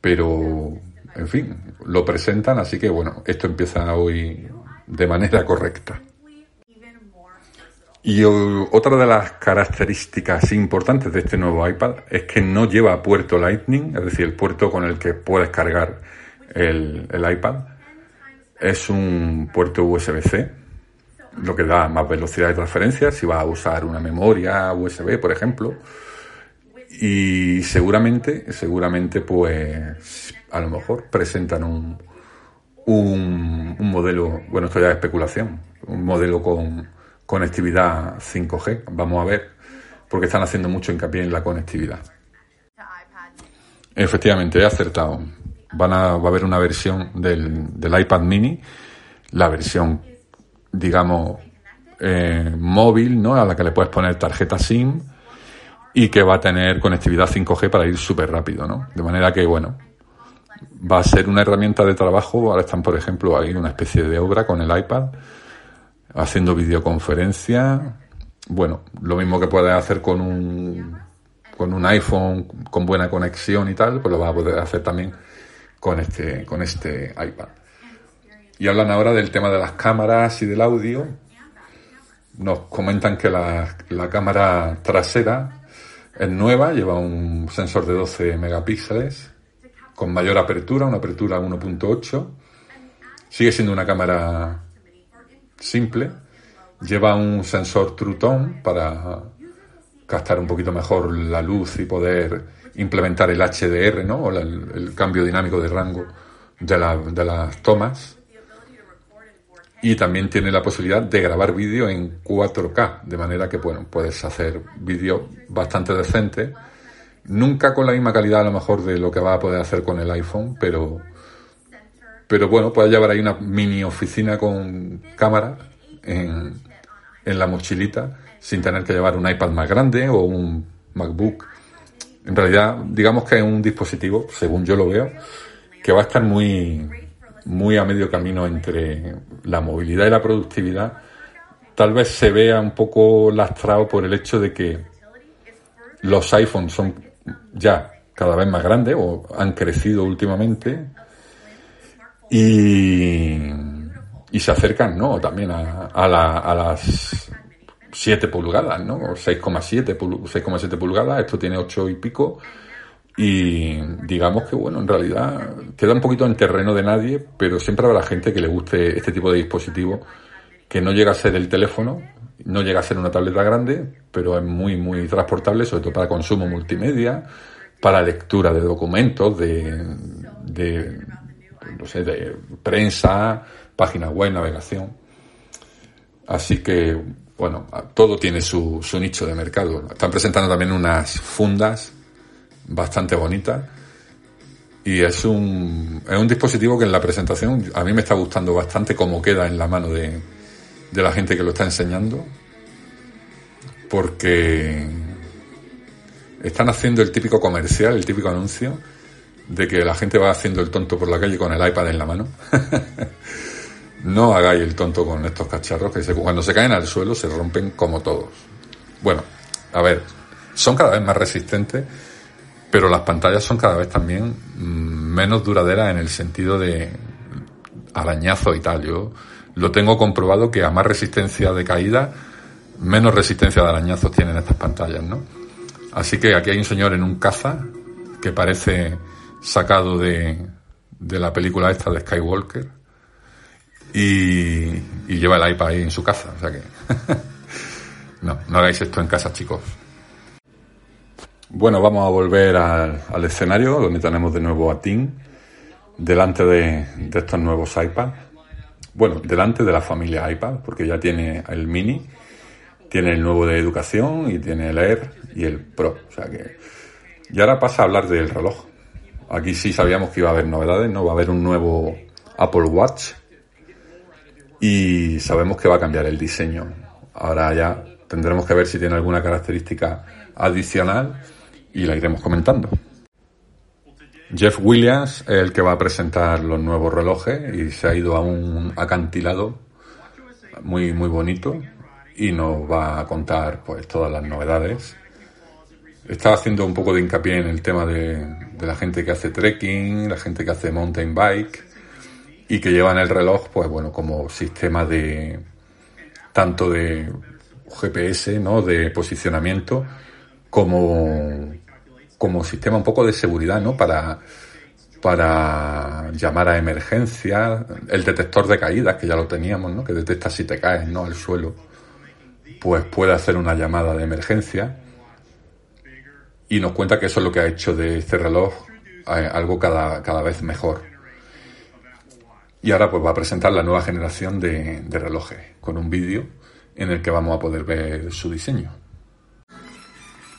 S1: Pero, en fin, lo presentan, así que bueno, esto empieza hoy de manera correcta. Y otra de las características importantes de este nuevo iPad es que no lleva puerto Lightning, es decir, el puerto con el que puedes cargar el, el iPad. Es un puerto USB-C, lo que da más velocidad de transferencia si vas a usar una memoria USB, por ejemplo. Y seguramente, seguramente, pues a lo mejor presentan un, un, modelo, bueno, esto ya es especulación, un modelo con conectividad 5G. Vamos a ver, porque están haciendo mucho hincapié en la conectividad. Efectivamente, he acertado. Van a, va a haber una versión del, del iPad mini, la versión, digamos, eh, móvil, ¿no? A la que le puedes poner tarjeta SIM y que va a tener conectividad 5G para ir súper rápido, ¿no? De manera que, bueno, va a ser una herramienta de trabajo. Ahora están, por ejemplo, ahí una especie de obra con el iPad, haciendo videoconferencia. Bueno, lo mismo que puedes hacer con un, con un iPhone con buena conexión y tal, pues lo vas a poder hacer también con este, con este iPad. Y hablan ahora del tema de las cámaras y del audio. Nos comentan que la, la cámara trasera es nueva, lleva un sensor de 12 megapíxeles con mayor apertura, una apertura 1.8. Sigue siendo una cámara simple. Lleva un sensor True Tone para captar un poquito mejor la luz y poder implementar el HDR, ¿no? O el, cambio dinámico de rango de, la, de las tomas. Y también tiene la posibilidad de grabar vídeo en 4K, de manera que bueno, puedes hacer vídeo bastante decente. Nunca con la misma calidad a lo mejor de lo que va a poder hacer con el iPhone, pero, pero bueno, puedes llevar ahí una mini oficina con cámara en, en la mochilita sin tener que llevar un iPad más grande o un MacBook. En realidad, digamos que es un dispositivo, según yo lo veo, que va a estar muy, muy a medio camino entre la movilidad y la productividad. Tal vez se vea un poco lastrado por el hecho de que los iPhones son ya cada vez más grandes o han crecido últimamente y, y se acercan ¿no? también a, a, la, a las 7 pulgadas, ¿no? 6,7 6,7 pulgadas, esto tiene 8 y pico. Y digamos que, bueno, en realidad queda un poquito en terreno de nadie, pero siempre habrá gente que le guste este tipo de dispositivo, que no llega a ser el teléfono, no llega a ser una tableta grande, pero es muy, muy transportable, sobre todo para consumo multimedia, para lectura de documentos, de, de no sé, de prensa, páginas web, navegación. Así que, bueno, todo tiene su, su nicho de mercado. Están presentando también unas fundas bastante bonitas y es un, es un dispositivo que en la presentación a mí me está gustando bastante cómo queda en la mano de, de la gente que lo está enseñando porque están haciendo el típico comercial, el típico anuncio de que la gente va haciendo el tonto por la calle con el iPad en la mano. no hagáis el tonto con estos cacharros que cuando se caen al suelo se rompen como todos. Bueno, a ver, son cada vez más resistentes, pero las pantallas son cada vez también mm, menos duraderas en el sentido de arañazo y tal. Yo lo tengo comprobado que a más resistencia de caída, menos resistencia de arañazos tienen estas pantallas, ¿no? Así que aquí hay un señor en un caza que parece sacado de, de la película esta de Skywalker y, y lleva el iPad ahí en su casa. O sea que no, no hagáis esto en casa, chicos. Bueno, vamos a volver al, al escenario donde tenemos de nuevo a Tim delante de, de estos nuevos iPads. Bueno, delante de la familia iPad, porque ya tiene el mini, tiene el nuevo de educación y tiene el Air y el Pro. O sea que. Y ahora pasa a hablar del reloj. Aquí sí sabíamos que iba a haber novedades, ¿no? Va a haber un nuevo Apple Watch y sabemos que va a cambiar el diseño. Ahora ya tendremos que ver si tiene alguna característica adicional y la iremos comentando. Jeff Williams es el que va a presentar los nuevos relojes y se ha ido a un acantilado muy muy bonito y nos va a contar pues todas las novedades. Está haciendo un poco de hincapié en el tema de, de la gente que hace trekking, la gente que hace mountain bike y que llevan el reloj, pues bueno, como sistema de tanto de GPS, ¿no? De posicionamiento, como, como sistema un poco de seguridad, ¿no? Para, para llamar a emergencia, el detector de caídas, que ya lo teníamos, ¿no? Que detecta si te caes, ¿no? Al suelo, pues puede hacer una llamada de emergencia. Y nos cuenta que eso es lo que ha hecho de este reloj algo cada, cada vez mejor Y ahora pues va a presentar la nueva generación de, de relojes con un vídeo en el que vamos a poder ver su diseño.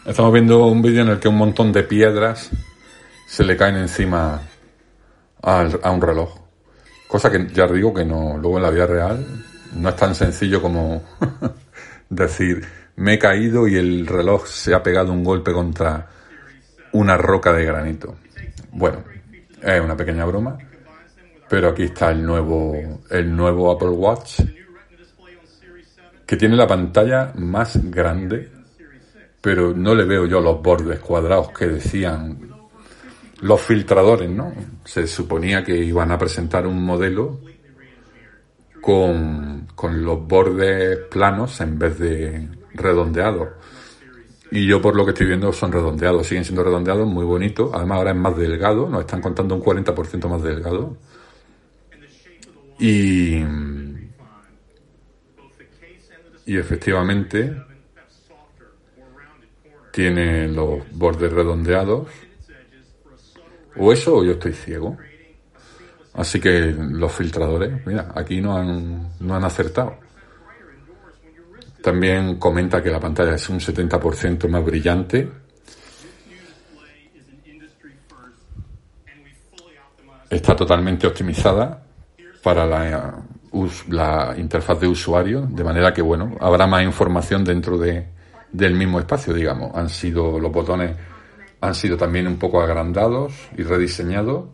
S1: Estamos viendo un vídeo en el que un montón de piedras se le caen encima a un reloj. Cosa que ya digo que no, luego en la vida real no es tan sencillo como decir me he caído y el reloj se ha pegado un golpe contra una roca de granito. Bueno, es una pequeña broma, pero aquí está el nuevo, el nuevo Apple Watch que tiene la pantalla más grande pero no le veo yo los bordes cuadrados que decían los filtradores, ¿no? Se suponía que iban a presentar un modelo con, los bordes planos en vez de redondeados. Y yo por lo que estoy viendo son redondeados, siguen siendo redondeados, muy bonitos. Además ahora es más delgado, nos están contando un 40% más delgado. Y, y efectivamente tiene los bordes redondeados. O eso o yo estoy ciego. Así que los filtradores, mira, aquí no han, no han acertado. También comenta que la pantalla es un 70% más brillante. Está totalmente optimizada para la, la interfaz de usuario, de manera que, bueno, habrá más información dentro de, del mismo espacio, digamos. Han sido, los botones han sido también un poco agrandados y rediseñados.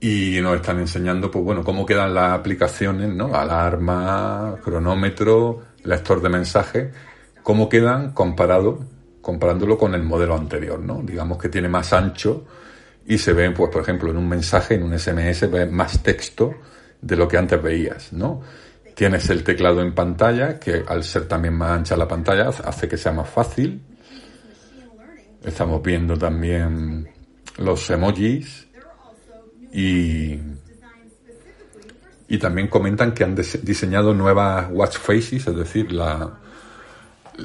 S1: Y nos están enseñando, pues bueno, cómo quedan las aplicaciones, ¿no? Alarma, cronómetro, lector de mensajes, cómo quedan comparado, comparándolo con el modelo anterior, ¿no? Digamos que tiene más ancho y se ve, pues, por ejemplo, en un mensaje, en un SMS, más texto de lo que antes veías, ¿no? Tienes el teclado en pantalla, que al ser también más ancha la pantalla hace que sea más fácil. Estamos viendo también los emojis y, y también comentan que han diseñado nuevas watch faces, es decir, la,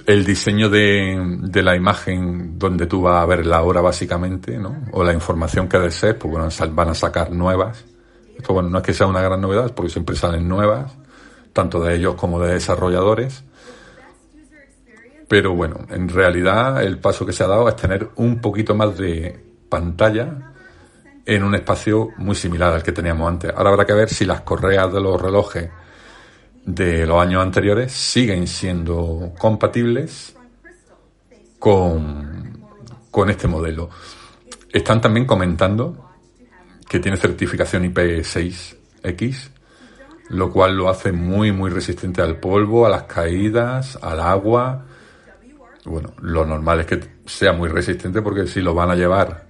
S1: el diseño de, de, la imagen donde tú vas a ver la hora básicamente, ¿no? O la información que desees, pues bueno, van a sacar nuevas. Esto bueno, no es que sea una gran novedad, porque siempre salen nuevas tanto de ellos como de desarrolladores. Pero bueno, en realidad el paso que se ha dado es tener un poquito más de pantalla en un espacio muy similar al que teníamos antes. Ahora habrá que ver si las correas de los relojes de los años anteriores siguen siendo compatibles con, con este modelo. Están también comentando que tiene certificación IP6X lo cual lo hace muy, muy resistente al polvo, a las caídas, al agua. Bueno, lo normal es que sea muy resistente porque si lo van a llevar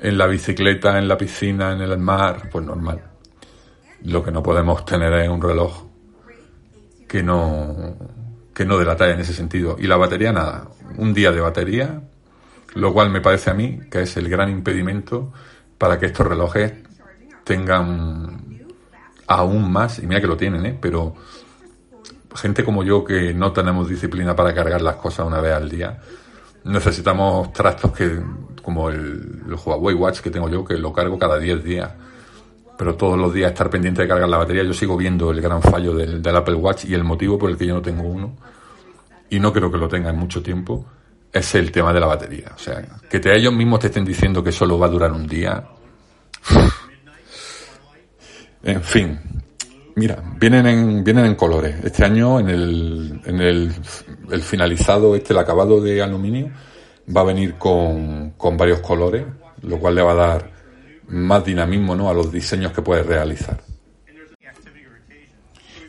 S1: en la bicicleta, en la piscina, en el mar, pues normal. Lo que no podemos tener es un reloj que no, que no de en ese sentido. Y la batería, nada, un día de batería, lo cual me parece a mí que es el gran impedimento para que estos relojes tengan aún más, y mira que lo tienen, ¿eh? pero gente como yo que no tenemos disciplina para cargar las cosas una vez al día, necesitamos trastos que, como el, Huawei Watch que tengo yo, que lo cargo cada 10 días. Pero todos los días estar pendiente de cargar la batería, yo sigo viendo el gran fallo del, del Apple Watch y el motivo por el que yo no tengo uno, y no creo que lo tenga en mucho tiempo, es el tema de la batería. O sea, que ellos mismos te estén diciendo que solo va a durar un día. En fin, mira, vienen en, vienen en colores. Este año, en el, en el, el finalizado, este, el acabado de aluminio, va a venir con, con varios colores, lo cual le va a dar más dinamismo ¿no? a los diseños que puedes realizar.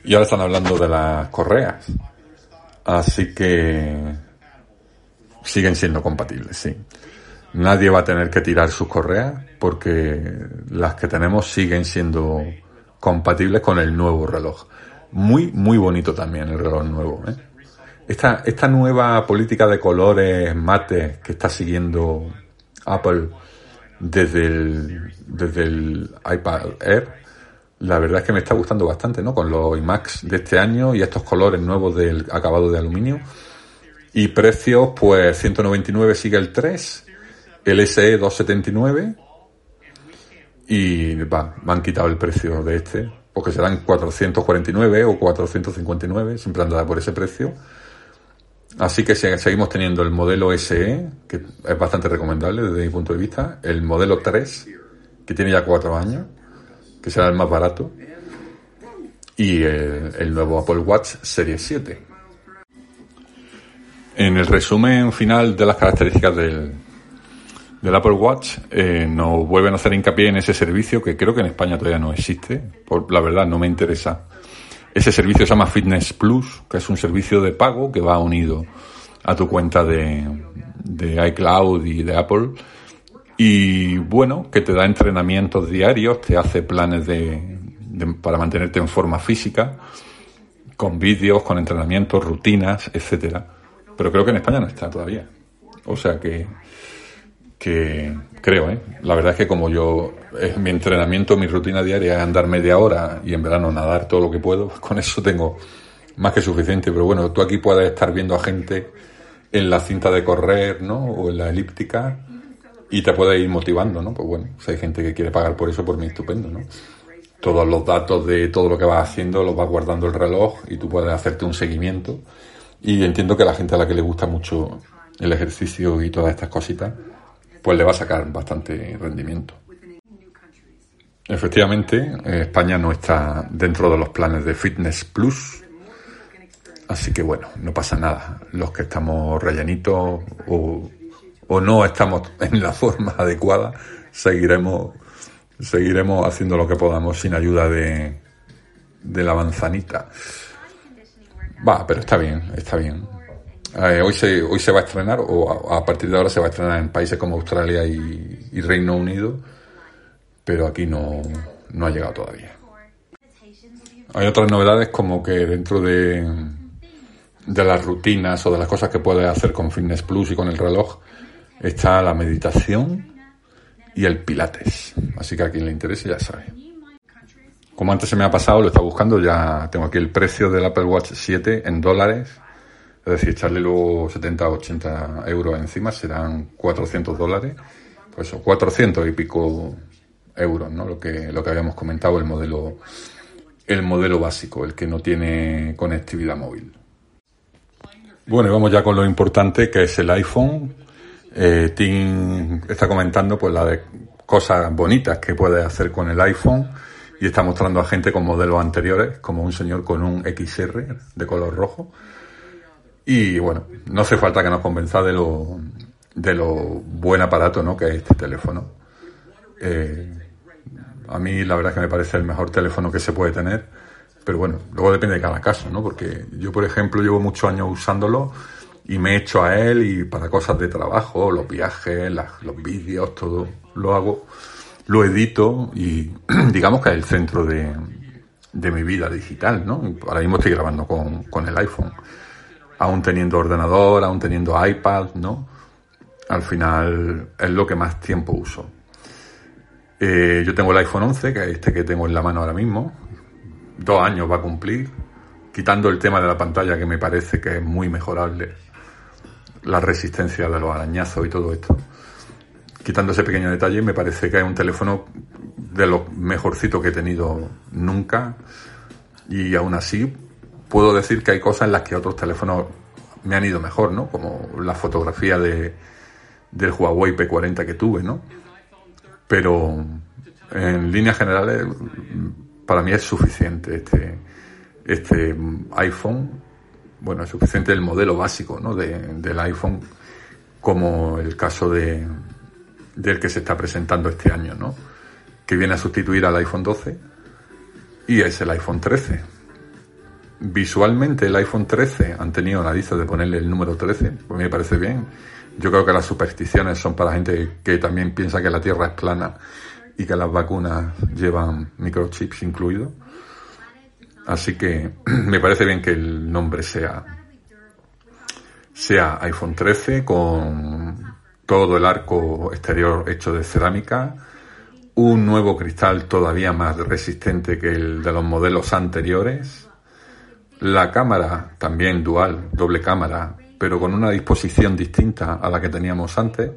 S1: Y ahora están hablando de las correas. Así que siguen siendo compatibles, sí. Nadie va a tener que tirar sus correas porque las que tenemos siguen siendo compatibles con el nuevo reloj. Muy, muy bonito también el reloj nuevo. ¿eh? Esta, esta nueva política de colores mate que está siguiendo Apple desde el, desde el iPad Air, la verdad es que me está gustando bastante, ¿no? Con los iMacs de este año y estos colores nuevos del acabado de aluminio. Y precios, pues 199 sigue el 3, el SE 279 y va, me han quitado el precio de este, porque serán 449 o 459, siempre andará por ese precio. Así que seguimos teniendo el modelo SE, que es bastante recomendable desde mi punto de vista, el modelo 3, que tiene ya cuatro años, que será el más barato, y el, nuevo Apple Watch Series 7. En el resumen final de las características del, del Apple Watch, eh, nos vuelven a hacer hincapié en ese servicio que creo que en España todavía no existe. Por la verdad, no me interesa. Ese servicio se llama Fitness Plus, que es un servicio de pago que va unido a tu cuenta de, de iCloud y de Apple. Y bueno, que te da entrenamientos diarios, te hace planes de, para mantenerte en forma física, con vídeos, con entrenamientos, rutinas, etcétera. Pero creo que en España no está todavía. O sea que, que creo, ¿eh? La verdad es que como yo, mi entrenamiento, mi rutina diaria es andar media hora y en verano nadar todo lo que puedo, con eso tengo más que suficiente. Pero bueno, tú aquí puedes estar viendo a gente en la cinta de correr, ¿no? O en la elíptica y te puede ir motivando, ¿no? Pues bueno, si hay gente que quiere pagar por eso, por mí estupendo, ¿no? todos los datos de todo lo que vas haciendo los vas guardando el reloj y tú puedes hacerte un seguimiento. Y entiendo que la gente a la que le gusta mucho el ejercicio y todas estas cositas, pues le va a sacar bastante rendimiento. Efectivamente, España no está dentro de los planes de Fitness Plus, así que bueno, no pasa nada. Los que estamos rellenitos o, o no estamos en la forma adecuada, seguiremos seguiremos haciendo lo que podamos sin ayuda de, de la manzanita. Va, pero está bien, está bien. Eh, hoy, se, hoy se va a estrenar, o a, partir de ahora se va a estrenar en países como Australia y, Reino Unido, pero aquí no, no ha llegado todavía. Hay otras novedades como que dentro de, de las rutinas o de las cosas que puedes hacer con Fitness Plus y con el reloj está la meditación y el Pilates. Así que a quien le interese ya sabe. Como antes se me ha pasado, lo está buscando, ya tengo aquí el precio del Apple Watch 7 en dólares. Es decir, echarle luego 70 o 80 euros encima serán 400 dólares. Pues eso, 400 y pico euros, ¿no? Lo que, lo que habíamos comentado, el modelo, el modelo básico, el que no tiene conectividad móvil. Bueno, y vamos ya con lo importante que es el iPhone eh, Tim está comentando pues la de cosas bonitas que puede hacer con el iPhone y está mostrando a gente con modelos anteriores, como un señor con un XR de color rojo. Y bueno, no hace falta que nos convenza de lo, de lo buen aparato ¿no? que es este teléfono. Eh, a mí la verdad es que me parece el mejor teléfono que se puede tener, pero bueno, luego depende de cada caso, ¿no? Porque yo, por ejemplo, llevo muchos años usándolo y me echo a él y para cosas de trabajo, los viajes, los vídeos, todo lo hago, lo edito y digamos que es el centro de, de mi vida digital, ¿no? Ahora mismo estoy grabando con, con, el iPhone, aún teniendo ordenador, aún teniendo iPad, ¿no? Al final es lo que más tiempo uso. Eh, yo tengo el iPhone 11, que es este que tengo en la mano ahora mismo, dos años va a cumplir, quitando el tema de la pantalla que me parece que es muy mejorable la resistencia de los arañazos y todo esto. Quitando ese pequeño detalle, me parece que es un teléfono de los mejorcitos que he tenido nunca. Y aún así, puedo decir que hay cosas en las que otros teléfonos me han ido mejor, ¿no? Como la fotografía de, del Huawei P40 que tuve, ¿no? Pero en líneas generales, para mí es suficiente este, este iPhone bueno, es suficiente el modelo básico ¿no? del iPhone, como el caso de, del que se está presentando este año, ¿no? que viene a sustituir al iPhone 12 y es el iPhone 13. Visualmente el iPhone 13 han tenido la lista de ponerle el número 13, pues me parece bien. Yo creo que las supersticiones son para gente que también piensa que la Tierra es plana y que las vacunas llevan microchips incluidos. Así que me parece bien que el nombre sea, sea iPhone 13 con todo el arco exterior hecho de cerámica, un nuevo cristal todavía más resistente que el de los modelos anteriores, la cámara también dual, doble cámara, pero con una disposición distinta a la que teníamos antes.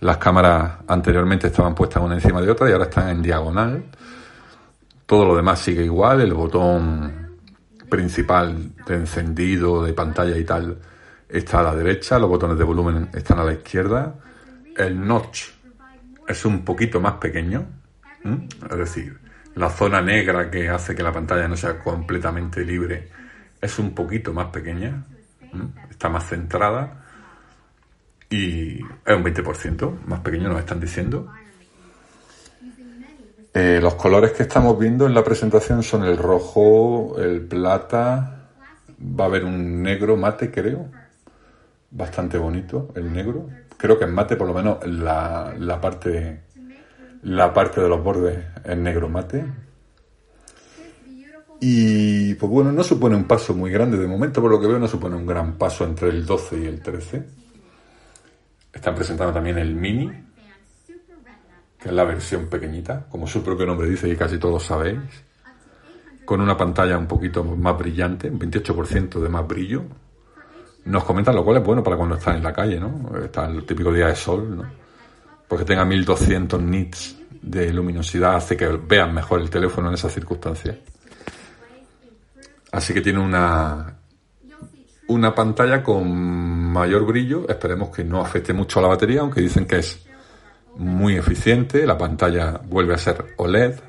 S1: Las cámaras anteriormente estaban puestas una encima de otra y ahora están en diagonal. Todo lo demás sigue igual, el botón principal de encendido, de pantalla y tal está a la derecha, los botones de volumen están a la izquierda. El notch es un poquito más pequeño, es decir, la zona negra que hace que la pantalla no sea completamente libre es un poquito más pequeña, está más centrada y es un 20% más pequeño, nos están diciendo. Eh, los colores que estamos viendo en la presentación son el rojo, el plata, va a haber un negro mate, creo, bastante bonito el negro. Creo que en mate, por lo menos, la, la parte la parte de los bordes es negro mate. Y pues bueno, no supone un paso muy grande de momento, por lo que veo, no supone un gran paso entre el 12 y el 13. Están presentando también el Mini, que es la versión pequeñita, como su propio nombre dice y casi todos sabéis, con una pantalla un poquito más brillante, un 28% de más brillo. Nos comentan lo cual es bueno para cuando estás en la calle, ¿no? Está el típico día de sol, ¿no? Porque tenga 1200 nits de luminosidad hace que vean mejor el teléfono en esas circunstancias. Así que tiene una, una pantalla con mayor brillo. Esperemos que no afecte mucho a la batería, aunque dicen que es muy eficiente. La pantalla vuelve a ser OLED.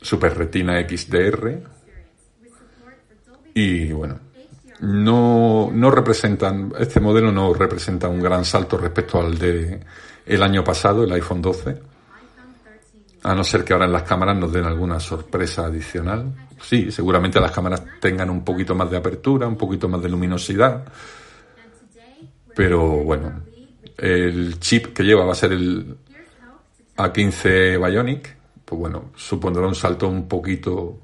S1: Super Retina XDR. Y bueno, no, no representan, este modelo no representa un gran salto respecto al de el año pasado, el iPhone 12. A no ser que ahora en las cámaras nos den alguna sorpresa adicional. Sí, seguramente las cámaras tengan un poquito más de apertura, un poquito más de luminosidad. Pero bueno, el chip que lleva va a ser el A15 Bionic. Pues bueno, supondrá un salto un poquito,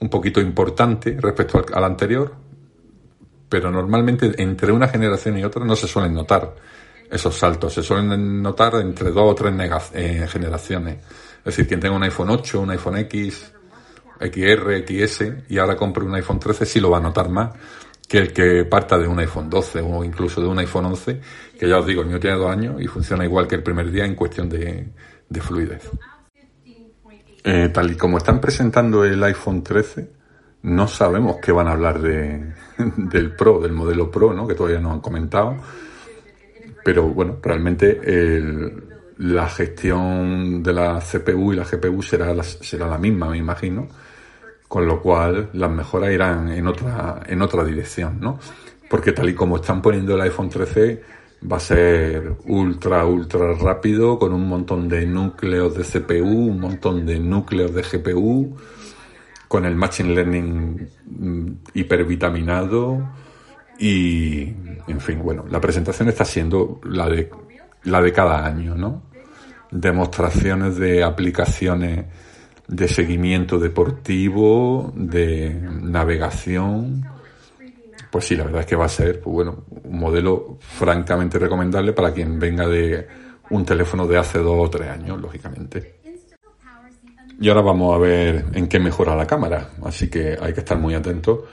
S1: un poquito importante respecto al anterior pero normalmente entre una generación y otra no se suelen notar esos saltos, se suelen notar entre dos o tres eh, generaciones. Es decir, quien tenga un iPhone 8, un iPhone X, XR, XS y ahora compre un iPhone 13 sí lo va a notar más que el que parta de un iPhone 12 o incluso de un iPhone 11, que ya os digo, el mío tiene dos años y funciona igual que el primer día en cuestión de, fluidez. Eh, tal y como están presentando el iPhone 13, no sabemos qué van a hablar de, del Pro, del modelo Pro, ¿no? que todavía no han comentado. Pero bueno, realmente la gestión de la CPU y la GPU será la, será la misma, me imagino. Con lo cual las mejoras irán en otra, en otra dirección, ¿no? Porque tal y como están poniendo el iPhone 13, va a ser ultra, ultra rápido, con un montón de núcleos de CPU, un montón de núcleos de GPU con el Machine Learning mm, hipervitaminado y, en fin, bueno, la presentación está siendo la de, la de cada año, ¿no? Demostraciones de aplicaciones de seguimiento deportivo, de navegación. Pues sí, la verdad es que va a ser, pues bueno, un modelo francamente recomendable para quien venga de un teléfono de hace dos o tres años, lógicamente. Y ahora vamos a ver en qué mejora la cámara. Así que hay que estar muy atento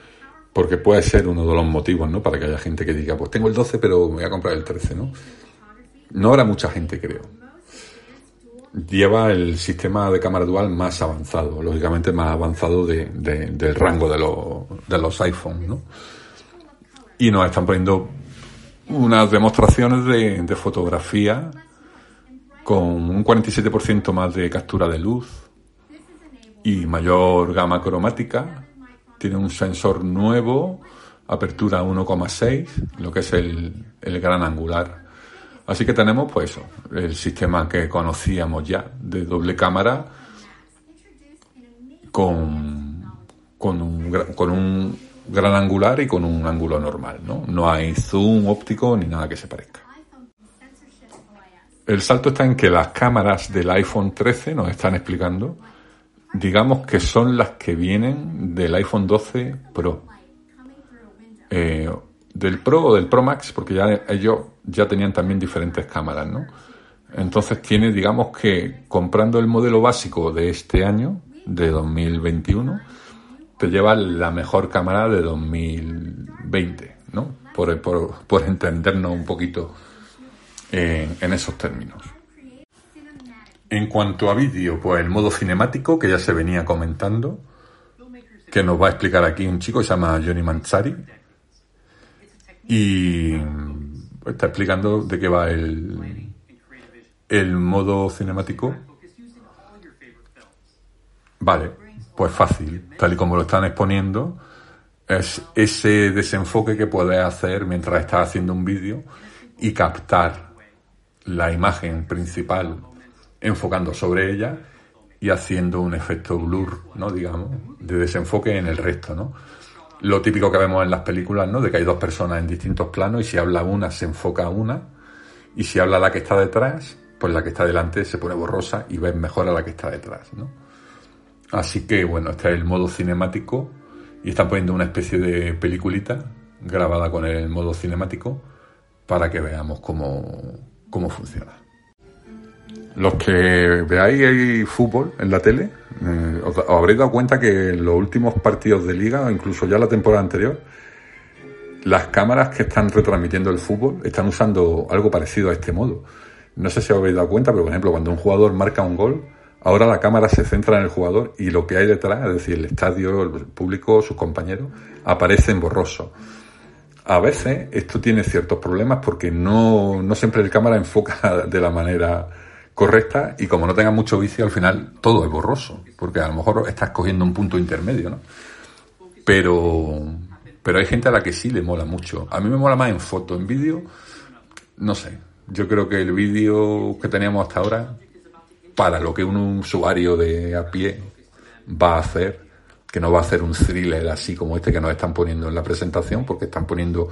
S1: porque puede ser uno de los motivos, ¿no? Para que haya gente que diga, pues tengo el 12 pero me voy a comprar el 13, ¿no? No habrá mucha gente, creo. Lleva el sistema de cámara dual más avanzado, lógicamente más avanzado de, del rango de, los, de los iPhones, ¿no? Y nos están poniendo unas demostraciones de, de fotografía con un 47% más de captura de luz, y mayor gama cromática. Tiene un sensor nuevo, apertura 1,6, lo que es el, gran angular. Así que tenemos pues eso, el sistema que conocíamos ya de doble cámara con, con, un, con un gran angular y con un ángulo normal, ¿no? No hay zoom óptico ni nada que se parezca. El salto está en que las cámaras del iPhone 13 nos están explicando digamos que son las que vienen del iPhone 12 Pro. Eh, del Pro o del Pro Max, porque ya ellos ya tenían también diferentes cámaras, ¿no? Entonces tiene, digamos que comprando el modelo básico de este año, de 2021, te lleva la mejor cámara de 2020, ¿no? Por, por, por entendernos un poquito en, en esos términos. En cuanto a vídeo, pues el modo cinemático que ya se venía comentando, que nos va a explicar aquí un chico que se llama Johnny Manzari y está explicando de qué va el, el modo cinemático. Vale, pues fácil, tal y como lo están exponiendo, es ese desenfoque que puedes hacer mientras estás haciendo un vídeo y captar la imagen principal enfocando sobre ella y haciendo un efecto blur, ¿no? digamos, de desenfoque en el resto, ¿no? Lo típico que vemos en las películas, ¿no? De que hay dos personas en distintos planos y si habla una se enfoca a una y si habla la que está detrás, pues la que está delante se pone borrosa y ves mejor a la que está detrás, ¿no? Así que bueno, este es el modo cinemático y están poniendo una especie de peliculita grabada con el modo cinemático para que veamos cómo, cómo funciona. Los que veáis fútbol en la tele, eh, os, os habréis dado cuenta que en los últimos partidos de liga, o incluso ya la temporada anterior, las cámaras que están retransmitiendo el fútbol están usando algo parecido a este modo. No sé si os habéis dado cuenta, pero por ejemplo, cuando un jugador marca un gol, ahora la cámara se centra en el jugador y lo que hay detrás, es decir, el estadio, el público, sus compañeros, aparecen borrosos. A veces esto tiene ciertos problemas porque no, no siempre el cámara enfoca de la manera correcta y como no tenga mucho vicio, al final todo es borroso, porque a lo mejor estás cogiendo un punto intermedio, ¿no? Pero, pero hay gente a la que sí le mola mucho. A mí me mola más en foto, en vídeo, no sé. Yo creo que el vídeo que teníamos hasta ahora, para lo que un usuario de a pie va a hacer, que no va a hacer un thriller así como este que nos están poniendo en la presentación, porque están poniendo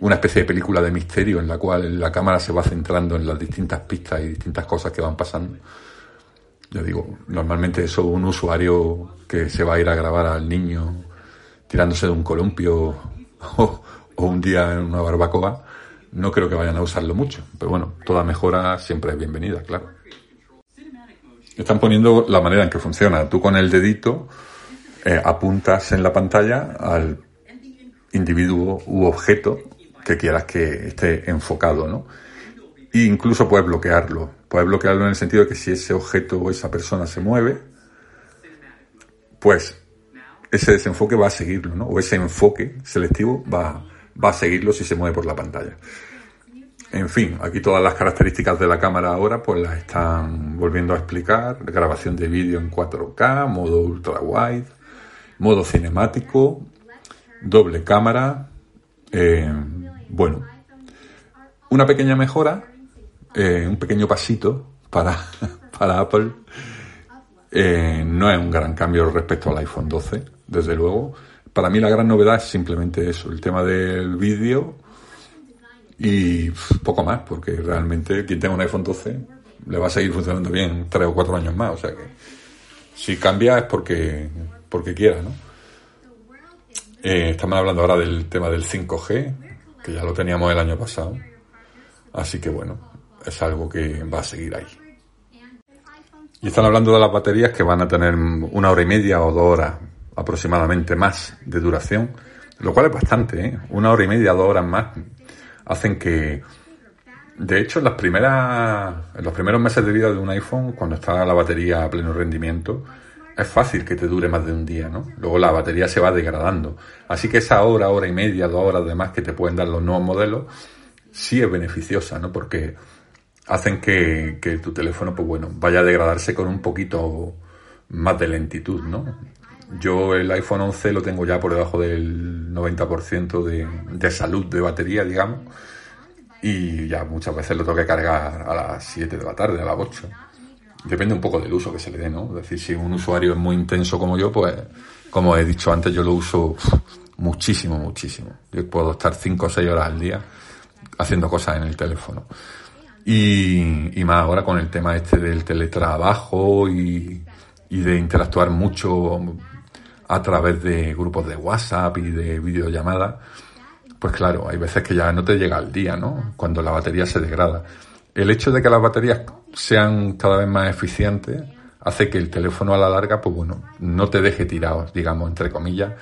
S1: una especie de película de misterio en la cual la cámara se va centrando en las distintas pistas y distintas cosas que van pasando. Yo digo, normalmente eso un usuario que se va a ir a grabar al niño tirándose de un columpio o, un día en una barbacoa, no creo que vayan a usarlo mucho. Pero bueno, toda mejora siempre es bienvenida, claro. Están poniendo la manera en que funciona. Tú con el dedito eh, apuntas en la pantalla al individuo u objeto que quieras que esté enfocado, ¿no? E incluso puedes bloquearlo. Puedes bloquearlo en el sentido de que si ese objeto o esa persona se mueve, pues ese desenfoque va a seguirlo, ¿no? O ese enfoque selectivo va, va a seguirlo si se mueve por la pantalla. En fin, aquí todas las características de la cámara ahora pues las están volviendo a explicar. Grabación de vídeo en 4K, modo ultra wide, modo cinemático, doble cámara. Eh, bueno, una pequeña mejora, eh, un pequeño pasito para, para Apple. Eh, no es un gran cambio respecto al iPhone 12, desde luego. Para mí la gran novedad es simplemente eso, el tema del vídeo y poco más, porque realmente quien tenga un iPhone 12 le va a seguir funcionando bien tres o cuatro años más. O sea que si cambia es porque, porque quiera, ¿no? Eh, estamos hablando ahora del tema del 5G, que ya lo teníamos el año pasado. Así que bueno, es algo que va a seguir ahí. Y están hablando de las baterías que van a tener una hora y media o dos horas aproximadamente más de duración, lo cual es bastante, ¿eh? Una hora y media, dos horas más hacen que, de hecho, en las primeras, en los primeros meses de vida de un iPhone, cuando está la batería a pleno rendimiento, es fácil que te dure más de un día, ¿no? Luego la batería se va degradando. Así que esa hora, hora y media, dos horas de más que te pueden dar los nuevos modelos, sí es beneficiosa, ¿no? Porque hacen que, que tu teléfono, pues bueno, vaya a degradarse con un poquito más de lentitud, ¿no? Yo el iPhone 11 lo tengo ya por debajo del 90% de, de salud de batería, digamos, y ya muchas veces lo tengo que cargar a las 7 de la tarde, a las 8. Depende un poco del uso que se le dé, ¿no? Es decir, si un usuario es muy intenso como yo, pues, como he dicho antes, yo lo uso muchísimo, muchísimo. Yo puedo estar 5 o 6 horas al día haciendo cosas en el teléfono. Y, y más ahora con el tema este del teletrabajo y, y de interactuar mucho a través de grupos de WhatsApp y de videollamadas, pues claro, hay veces que ya no te llega al día, ¿no? Cuando la batería se degrada. El hecho de que las baterías sean cada vez más eficientes hace que el teléfono a la larga, pues bueno, no te deje tirado, digamos, entre comillas,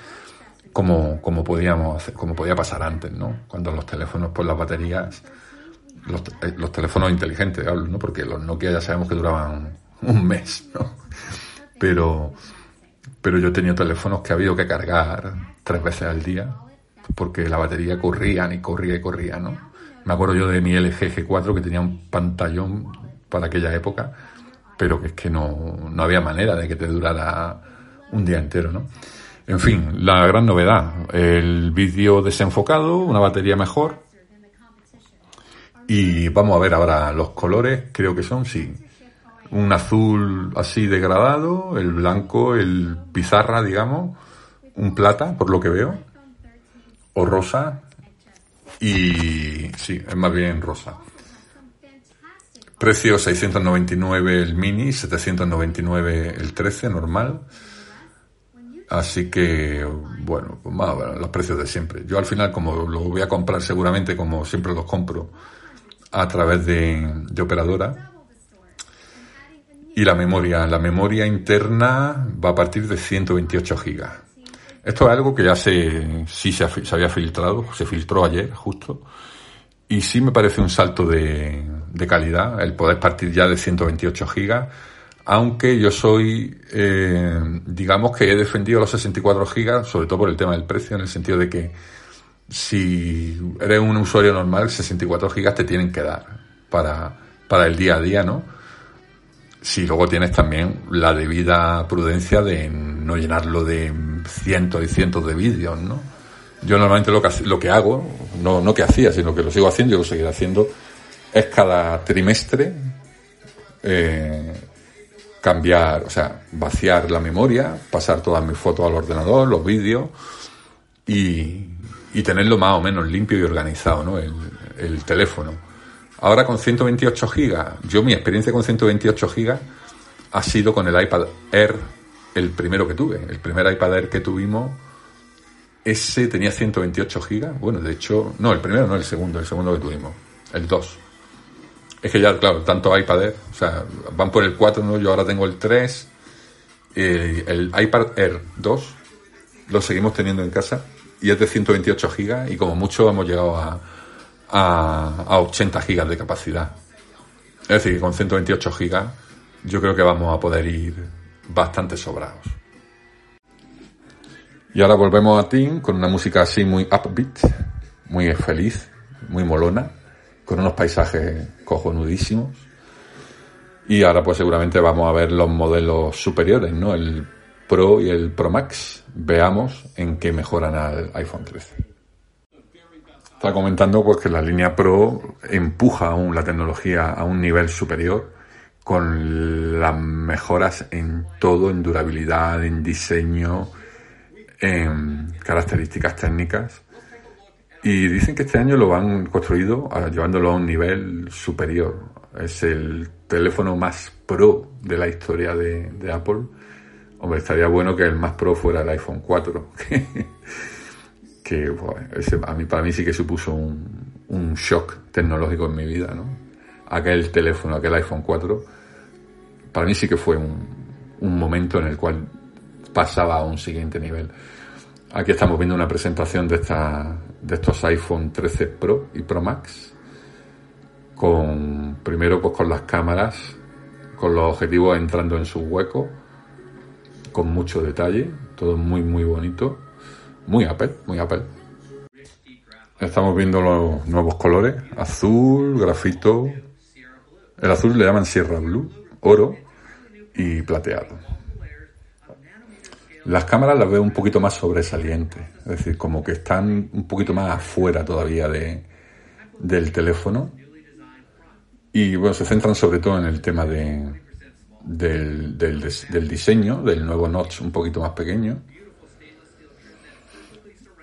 S1: como, como podíamos hacer, como podía pasar antes, ¿no? Cuando los teléfonos, pues las baterías los, eh, teléfonos inteligentes, hablo, ¿no? Porque los Nokia ya sabemos que duraban un mes, ¿no? Pero, pero yo he tenido teléfonos que ha habido que cargar tres veces al día porque la batería corría y corría y corría, ¿no? Me acuerdo yo de mi LG G4 que tenía un pantallón para aquella época, pero que es que no, no había manera de que te durara un día entero, ¿no? En fin, la gran novedad, el vídeo desenfocado, una batería mejor. Y vamos a ver ahora los colores, creo que son, sí. Un azul así degradado, el blanco, el pizarra, digamos, un plata, por lo que veo, o rosa, y sí, es más bien rosa. Precio 699 el mini, 799 el 13 normal. Así que, bueno, pues más los precios de siempre. Yo al final, como lo voy a comprar seguramente, como siempre los compro, a través de, de operadora. Y la memoria, la memoria interna va a partir de 128 gigas. Esto es algo que ya se, sí se, había filtrado, se filtró ayer justo. Y sí me parece un salto de, de calidad el poder partir ya de 128 gigas aunque yo soy, eh, digamos que he defendido los 64 gigas, sobre todo por el tema del precio, en el sentido de que si eres un usuario normal, 64 gigas te tienen que dar para, para el día a día, ¿no? Si luego tienes también la debida prudencia de no llenarlo de cientos y cientos de vídeos, ¿no? Yo normalmente lo que, lo que hago, no, no que hacía, sino que lo sigo haciendo y lo seguiré haciendo, es cada trimestre eh, cambiar, o sea, vaciar la memoria, pasar todas mis fotos al ordenador, los vídeos y, y tenerlo más o menos limpio y organizado, ¿no? El, el teléfono. Ahora con 128 gigas, yo mi experiencia con 128 gigas ha sido con el iPad Air, el primero que tuve, el primer iPad Air que tuvimos, ese tenía 128 gigas, bueno, de hecho, no, el primero no, el segundo, el segundo que tuvimos, el 2 es que ya, claro, tanto iPad Air, o sea, van por el 4, ¿no? Yo ahora tengo el 3, eh, el iPad Air 2, lo seguimos teniendo en casa y es de 128 gigas y como mucho hemos llegado a, a, a 80 gigas de capacidad. Es decir, con 128 gigas yo creo que vamos a poder ir bastante sobrados. Y ahora volvemos a Tim con una música así muy upbeat, muy feliz, muy molona con unos paisajes cojonudísimos. Y ahora pues seguramente vamos a ver los modelos superiores, ¿no? El Pro y el Pro Max. Veamos en qué mejoran al iPhone 13. Está comentando pues que la línea Pro empuja aún la tecnología a un nivel superior con las mejoras en todo, en durabilidad, en diseño, en características técnicas y dicen que este año lo han construido llevándolo a un nivel superior. Es el teléfono más pro de la historia de, Apple. Hombre, estaría bueno que el más pro fuera el iPhone 4. que a mí, para mí sí que supuso un, un, shock tecnológico en mi vida, ¿no? Aquel teléfono, aquel iPhone 4, para mí sí que fue un, momento en el cual pasaba a un siguiente nivel. Aquí estamos viendo una presentación de, esta, de estos iPhone 13 Pro y Pro Max. Con, primero pues con las cámaras, con los objetivos entrando en su hueco, con mucho detalle, todo muy muy bonito. Muy Apple, muy Apple. Estamos viendo los nuevos colores, azul, grafito. El azul le llaman Sierra Blue, oro y plateado. Las cámaras las veo un poquito más sobresalientes, es decir, como que están un poquito más afuera todavía de, del teléfono. Y bueno, se centran sobre todo en el tema de, del, del, diseño, del nuevo notch un poquito más pequeño.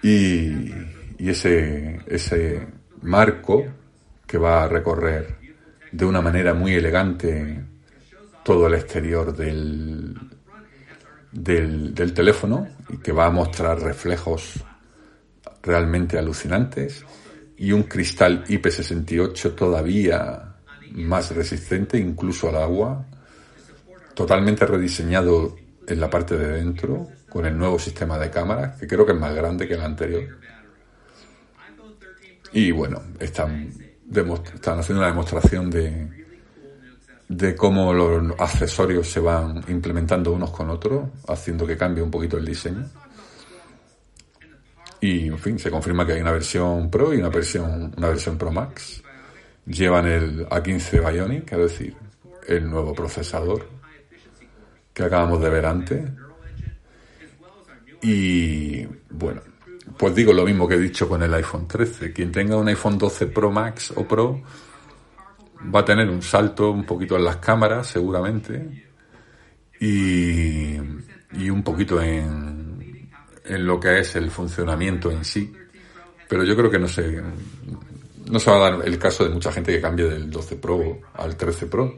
S1: Y, y ese, ese marco que va a recorrer de una manera muy elegante todo el exterior del, del, teléfono y que va a mostrar reflejos realmente alucinantes y un cristal IP68 todavía más resistente incluso al agua, totalmente rediseñado en la parte de dentro con el nuevo sistema de cámaras que creo que es más grande que el anterior. Y bueno, están están haciendo una demostración de, de cómo los accesorios se van implementando unos con otros, haciendo que cambie un poquito el diseño. Y, en fin, se confirma que hay una versión Pro y una versión, una versión Pro Max. Llevan el A15 Bionic, es decir, el nuevo procesador que acabamos de ver antes. Y, bueno, pues digo lo mismo que he dicho con el iPhone 13. Quien tenga un iPhone 12 Pro Max o Pro va a tener un salto un poquito en las cámaras, seguramente, y, y un poquito en, en lo que es el funcionamiento en sí. Pero yo creo que no se, no se va a dar el caso de mucha gente que cambie del 12 Pro al 13 Pro.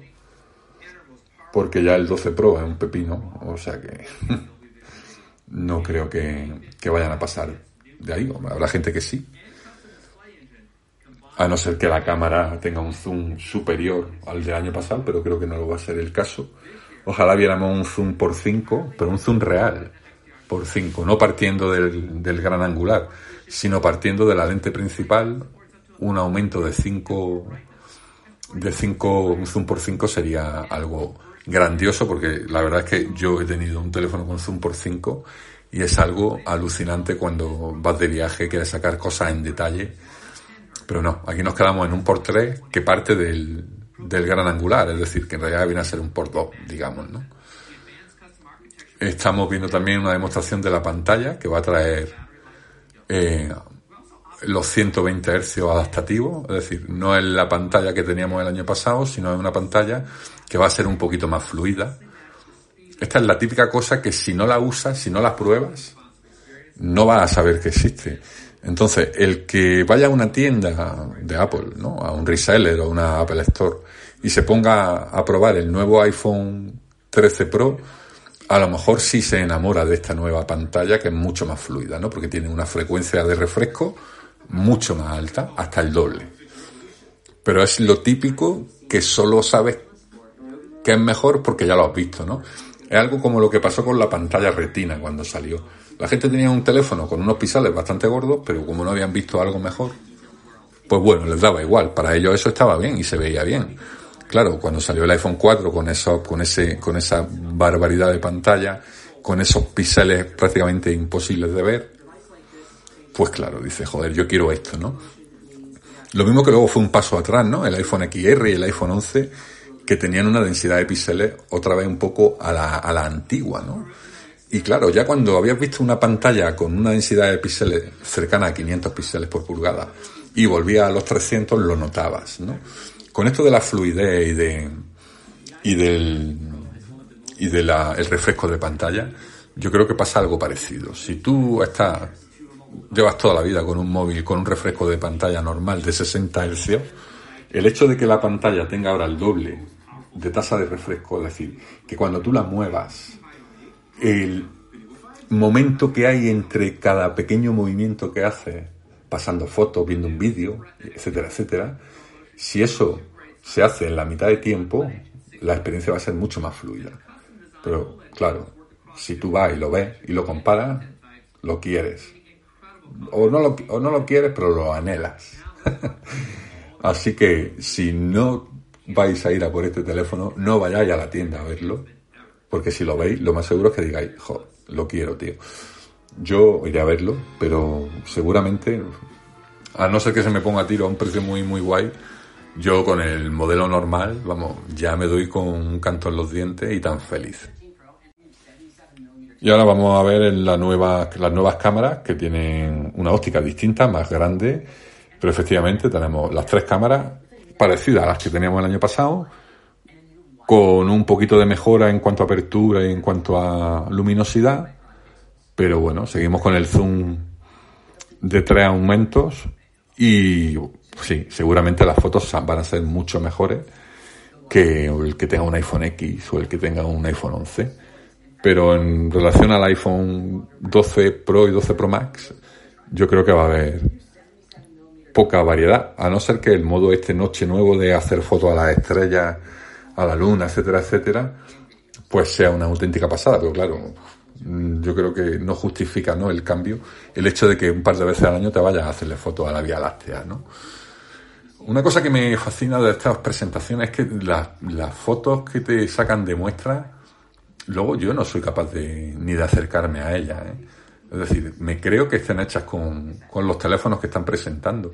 S1: Porque ya el 12 Pro es un pepino, o sea que no creo que, que vayan a pasar de ahí. Habrá gente que sí, a no ser que la cámara tenga un zoom superior al del año pasado, pero creo que no lo va a ser el caso. Ojalá viéramos un zoom por 5, pero un zoom real por 5, no partiendo del, gran angular, sino partiendo de la lente principal, un aumento de 5, de 5, un zoom por 5 sería algo grandioso, porque la verdad es que yo he tenido un teléfono con zoom por 5 y es algo alucinante cuando vas de viaje, quieres sacar cosas en detalle pero no, aquí nos quedamos en un por 3 que parte del, gran angular, es decir, que en realidad viene a ser un por 2, digamos, ¿no? Estamos viendo también una demostración de la pantalla que va a traer eh, los 120 Hz adaptativos, es decir, no es la pantalla que teníamos el año pasado, sino es una pantalla que va a ser un poquito más fluida. Esta es la típica cosa que si no la usas, si no la pruebas, no vas a saber que existe. Entonces, el que vaya a una tienda de Apple, ¿no? A un reseller o una Apple Store y se ponga a probar el nuevo iPhone 13 Pro, a lo mejor sí se enamora de esta nueva pantalla que es mucho más fluida, ¿no? Porque tiene una frecuencia de refresco mucho más alta, hasta el doble. Pero es lo típico que solo sabes que es mejor porque ya lo has visto, ¿no? Es algo como lo que pasó con la pantalla retina cuando salió la gente tenía un teléfono con unos pisales bastante gordos, pero como no habían visto algo mejor, pues bueno, les daba igual. Para ellos eso estaba bien y se veía bien. Claro, cuando salió el iPhone 4 con eso, con ese, con esa barbaridad de pantalla, con esos píxeles prácticamente imposibles de ver, pues claro, dice, joder, yo quiero esto, ¿no? Lo mismo que luego fue un paso atrás, ¿no? El iPhone XR y el iPhone 11, que tenían una densidad de píxeles otra vez un poco a la, a la antigua, ¿no? Y claro, ya cuando habías visto una pantalla con una densidad de píxeles cercana a 500 píxeles por pulgada y volvía a los 300, lo notabas, ¿no? Con esto de la fluidez y de y del y de la, el refresco de pantalla, yo creo que pasa algo parecido. Si tú estás llevas toda la vida con un móvil con un refresco de pantalla normal de 60 Hz, el hecho de que la pantalla tenga ahora el doble de tasa de refresco, es decir, que cuando tú la muevas el momento que hay entre cada pequeño movimiento que hace, pasando fotos, viendo un vídeo, etcétera, etcétera, si eso se hace en la mitad de tiempo, la experiencia va a ser mucho más fluida. Pero claro, si tú vas y lo ves y lo comparas, lo quieres. O no lo, o no lo quieres, pero lo anhelas. Así que si no vais a ir a por este teléfono, no vayáis a la tienda a verlo, porque si lo veis, lo más seguro es que digáis, jo, lo quiero, tío. Yo iré a verlo, pero seguramente, a no ser que se me ponga a tiro a un precio muy, muy guay, yo con el modelo normal, vamos, ya me doy con un canto en los dientes y tan feliz. Y ahora vamos a ver la nueva, las nuevas cámaras que tienen una óptica distinta, más grande, pero efectivamente tenemos las tres cámaras parecidas a las que teníamos el año pasado, con un poquito de mejora en cuanto a apertura y en cuanto a luminosidad, pero bueno, seguimos con el zoom de tres aumentos y sí, seguramente las fotos van a ser mucho mejores que el que tenga un iPhone X o el que tenga un iPhone 11. Pero en relación al iPhone 12 Pro y 12 Pro Max, yo creo que va a haber poca variedad, a no ser que el modo este noche nuevo de hacer fotos a las estrellas a la luna, etcétera, etcétera, pues sea una auténtica pasada. Pero claro, yo creo que no justifica ¿no? el cambio el hecho de que un par de veces al año te vayas a hacerle fotos a la Vía Láctea, ¿no? Una cosa que me fascina de estas presentaciones es que las, las fotos que te sacan de muestra, luego yo no soy capaz de, ni de acercarme a ellas. ¿eh? Es decir, me creo que estén hechas con, con los teléfonos que están presentando,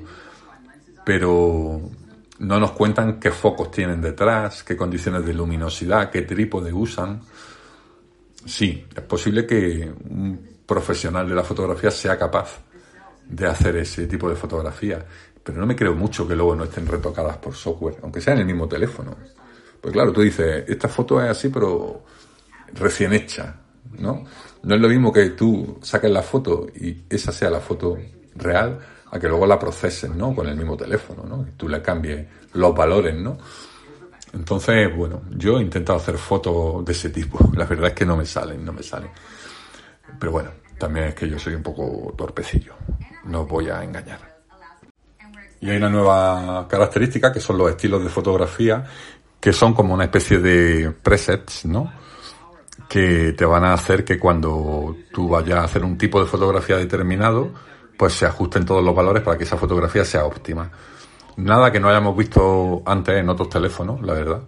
S1: pero no nos cuentan qué focos tienen detrás, qué condiciones de luminosidad, qué trípode usan. Sí, es posible que un profesional de la fotografía sea capaz de hacer ese tipo de fotografía, pero no me creo mucho que luego no estén retocadas por software, aunque sea en el mismo teléfono. Pues claro, tú dices, esta foto es así, pero recién hecha, ¿no? No es lo mismo que tú saques la foto y esa sea la foto real, a que luego la proceses, ¿no? Con el mismo teléfono, ¿no? Que tú le cambies los valores, ¿no? Entonces, bueno, yo he intentado hacer fotos de ese tipo. La verdad es que no me salen, no me salen. Pero bueno, también es que yo soy un poco torpecillo. No os voy a engañar. Y hay una nueva característica que son los estilos de fotografía, que son como una especie de presets, ¿no? Que te van a hacer que cuando tú vayas a hacer un tipo de fotografía determinado, pues se ajusten todos los valores para que esa fotografía sea óptima. Nada que no hayamos visto antes en otros teléfonos, la verdad,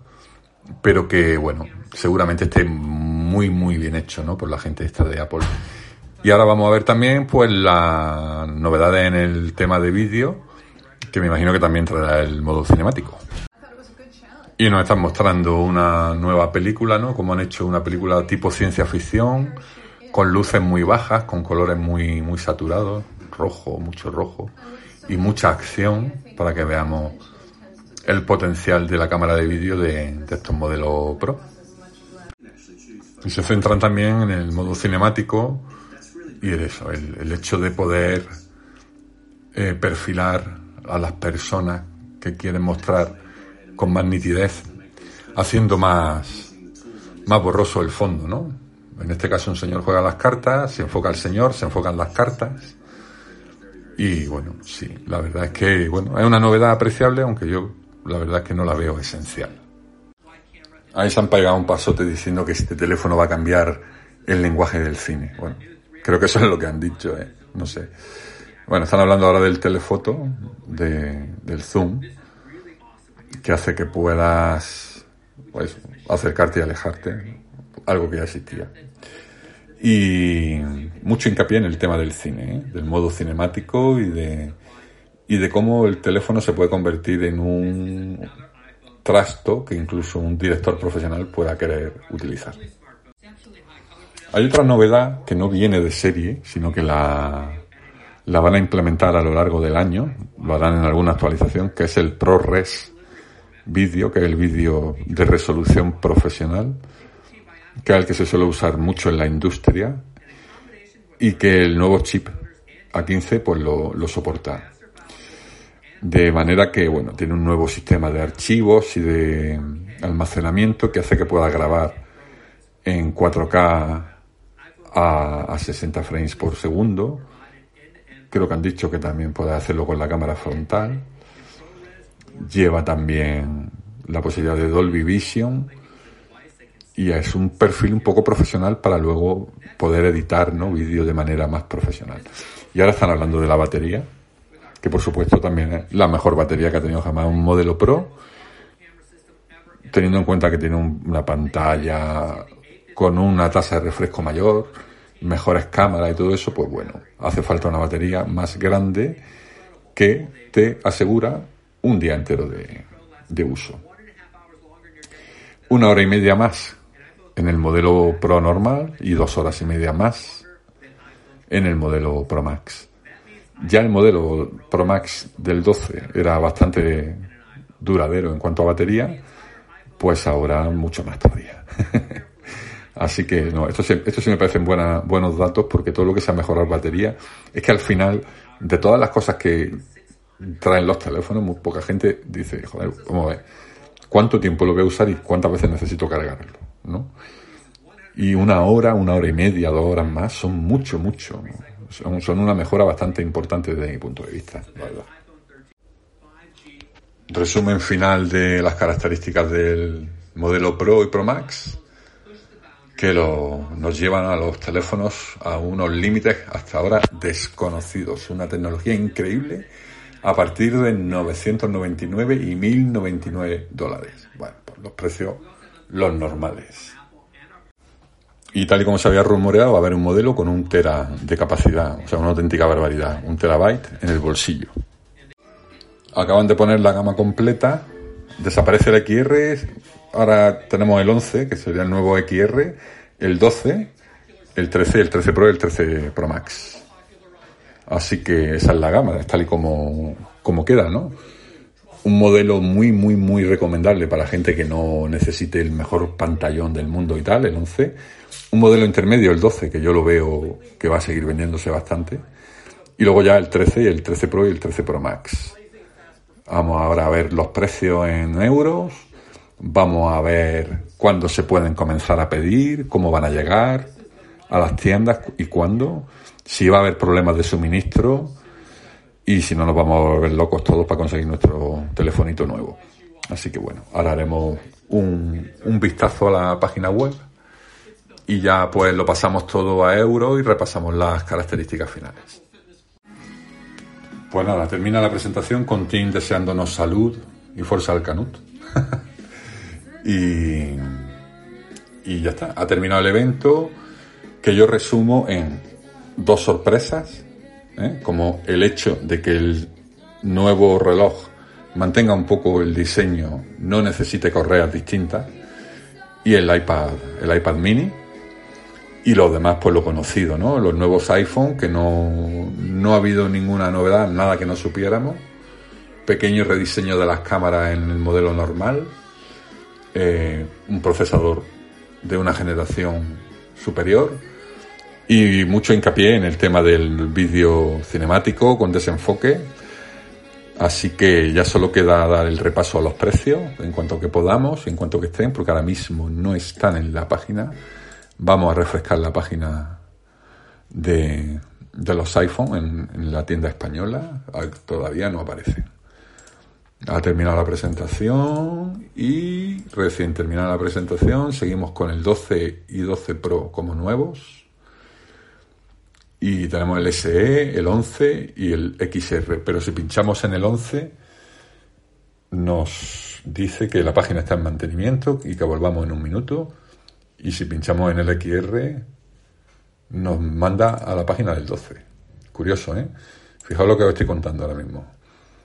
S1: pero que, bueno, seguramente esté muy, muy bien hecho, ¿no? Por la gente esta de Apple. Y ahora vamos a ver también, pues, las novedades en el tema de vídeo, que me imagino que también traerá el modo cinemático. Y nos están mostrando una nueva película, ¿no? Como han hecho una película tipo ciencia ficción, con luces muy bajas, con colores muy, muy saturados rojo, mucho rojo y mucha acción para que veamos el potencial de la cámara de vídeo de, estos modelos Pro. Y se centran también en el modo cinemático y en eso, el, hecho de poder eh, perfilar a las personas que quieren mostrar con más nitidez, haciendo más, más borroso el fondo, ¿no? En este caso un señor juega las cartas, se enfoca al señor, se enfocan las cartas y bueno, sí, la verdad es que, bueno, es una novedad apreciable, aunque yo la verdad es que no la veo esencial. Ahí se han pegado un pasote diciendo que este teléfono va a cambiar el lenguaje del cine. Bueno, creo que eso es lo que han dicho, ¿eh? no sé. Bueno, están hablando ahora del telefoto, de, del zoom, que hace que puedas pues, acercarte y alejarte, algo que ya existía. Y mucho hincapié en el tema del cine, ¿eh? del modo cinemático y de, y de cómo el teléfono se puede convertir en un trasto que incluso un director profesional pueda querer utilizar. Hay otra novedad que no viene de serie, sino que la, la van a implementar a lo largo del año, lo harán en alguna actualización, que es el ProRes vídeo, que es el vídeo de resolución profesional que es el que se suele usar mucho en la industria y que el nuevo chip A15 pues lo, lo soporta. De manera que, bueno, tiene un nuevo sistema de archivos y de almacenamiento que hace que pueda grabar en 4K a, a 60 frames por segundo. Creo que han dicho que también puede hacerlo con la cámara frontal. Lleva también la posibilidad de Dolby Vision y es un perfil un poco profesional para luego poder editar ¿no? vídeos de manera más profesional. Y ahora están hablando de la batería, que por supuesto también es la mejor batería que ha tenido jamás un modelo Pro, teniendo en cuenta que tiene una pantalla con una tasa de refresco mayor, mejores cámaras y todo eso, pues bueno, hace falta una batería más grande que te asegura un día entero de, de uso. Una hora y media más en el modelo Pro normal y dos horas y media más en el modelo Pro Max. Ya el modelo Pro Max del 12 era bastante duradero en cuanto a batería, pues ahora mucho más todavía. Así que no, esto, esto sí me parecen buena, buenos datos porque todo lo que sea mejorar batería es que al final de todas las cosas que traen los teléfonos, muy poca gente dice, joder, ¿cómo ves? ¿Cuánto tiempo lo voy a usar y cuántas veces necesito cargarlo? Y una hora, una hora y media, dos horas más son mucho, mucho. Son, una mejora bastante importante desde mi punto de vista, Resumen final de las características del modelo Pro y Pro Max, que lo, nos llevan a los teléfonos a unos límites hasta ahora desconocidos. Una tecnología increíble a partir de 999 y 1099 dólares. Bueno, pues los precios, los normales. Y tal y como se había rumoreado, va a haber un modelo con un tera de capacidad, o sea, una auténtica barbaridad, un terabyte en el bolsillo. Acaban de poner la gama completa, desaparece el XR, ahora tenemos el 11, que sería el nuevo XR, el 12, el 13, el 13 Pro y el 13 Pro Max. Así que esa es la gama, tal y como, como queda, ¿no? Un modelo muy, muy, muy recomendable para gente que no necesite el mejor pantallón del mundo y tal, el 11. Un modelo intermedio, el 12, que yo lo veo que va a seguir vendiéndose bastante. Y luego ya el 13 y el 13 Pro y el 13 Pro Max. Vamos ahora a ver los precios en euros. Vamos a ver cuándo se pueden comenzar a pedir, cómo van a llegar a las tiendas y cuándo. Si va a haber problemas de suministro y si no nos vamos a volver locos todos para conseguir nuestro telefonito nuevo. Así que bueno, ahora haremos un, un vistazo a la página web y ya pues lo pasamos todo a euro y repasamos las características finales. Pues nada, termina la presentación con Tim deseándonos salud y fuerza al canut. y, y ya está, ha terminado el evento que yo resumo en dos sorpresas, ¿eh? como el hecho de que el nuevo reloj mantenga un poco el diseño, no necesite correas distintas, y el iPad, el iPad mini, y los demás pues lo conocido, ¿no? Los nuevos iPhone, que no, no ha habido ninguna novedad, nada que no supiéramos. Pequeño rediseño de las cámaras en el modelo normal. Eh, un procesador de una generación superior. Y mucho hincapié en el tema del vídeo cinemático con desenfoque. Así que ya solo queda dar el repaso a los precios en cuanto que podamos, en cuanto que estén, porque ahora mismo no están en la página Vamos a refrescar la página de, los iPhone en, la tienda española. Todavía no aparece. Ha terminado la presentación y recién terminada la presentación seguimos con el 12 y 12 Pro como nuevos. Y tenemos el SE, el 11 y el XR. Pero si pinchamos en el 11 nos dice que la página está en mantenimiento y que volvamos en un minuto y si pinchamos en el XR nos manda a la página del 12. Curioso, ¿eh? Fijaos lo que os estoy contando ahora mismo.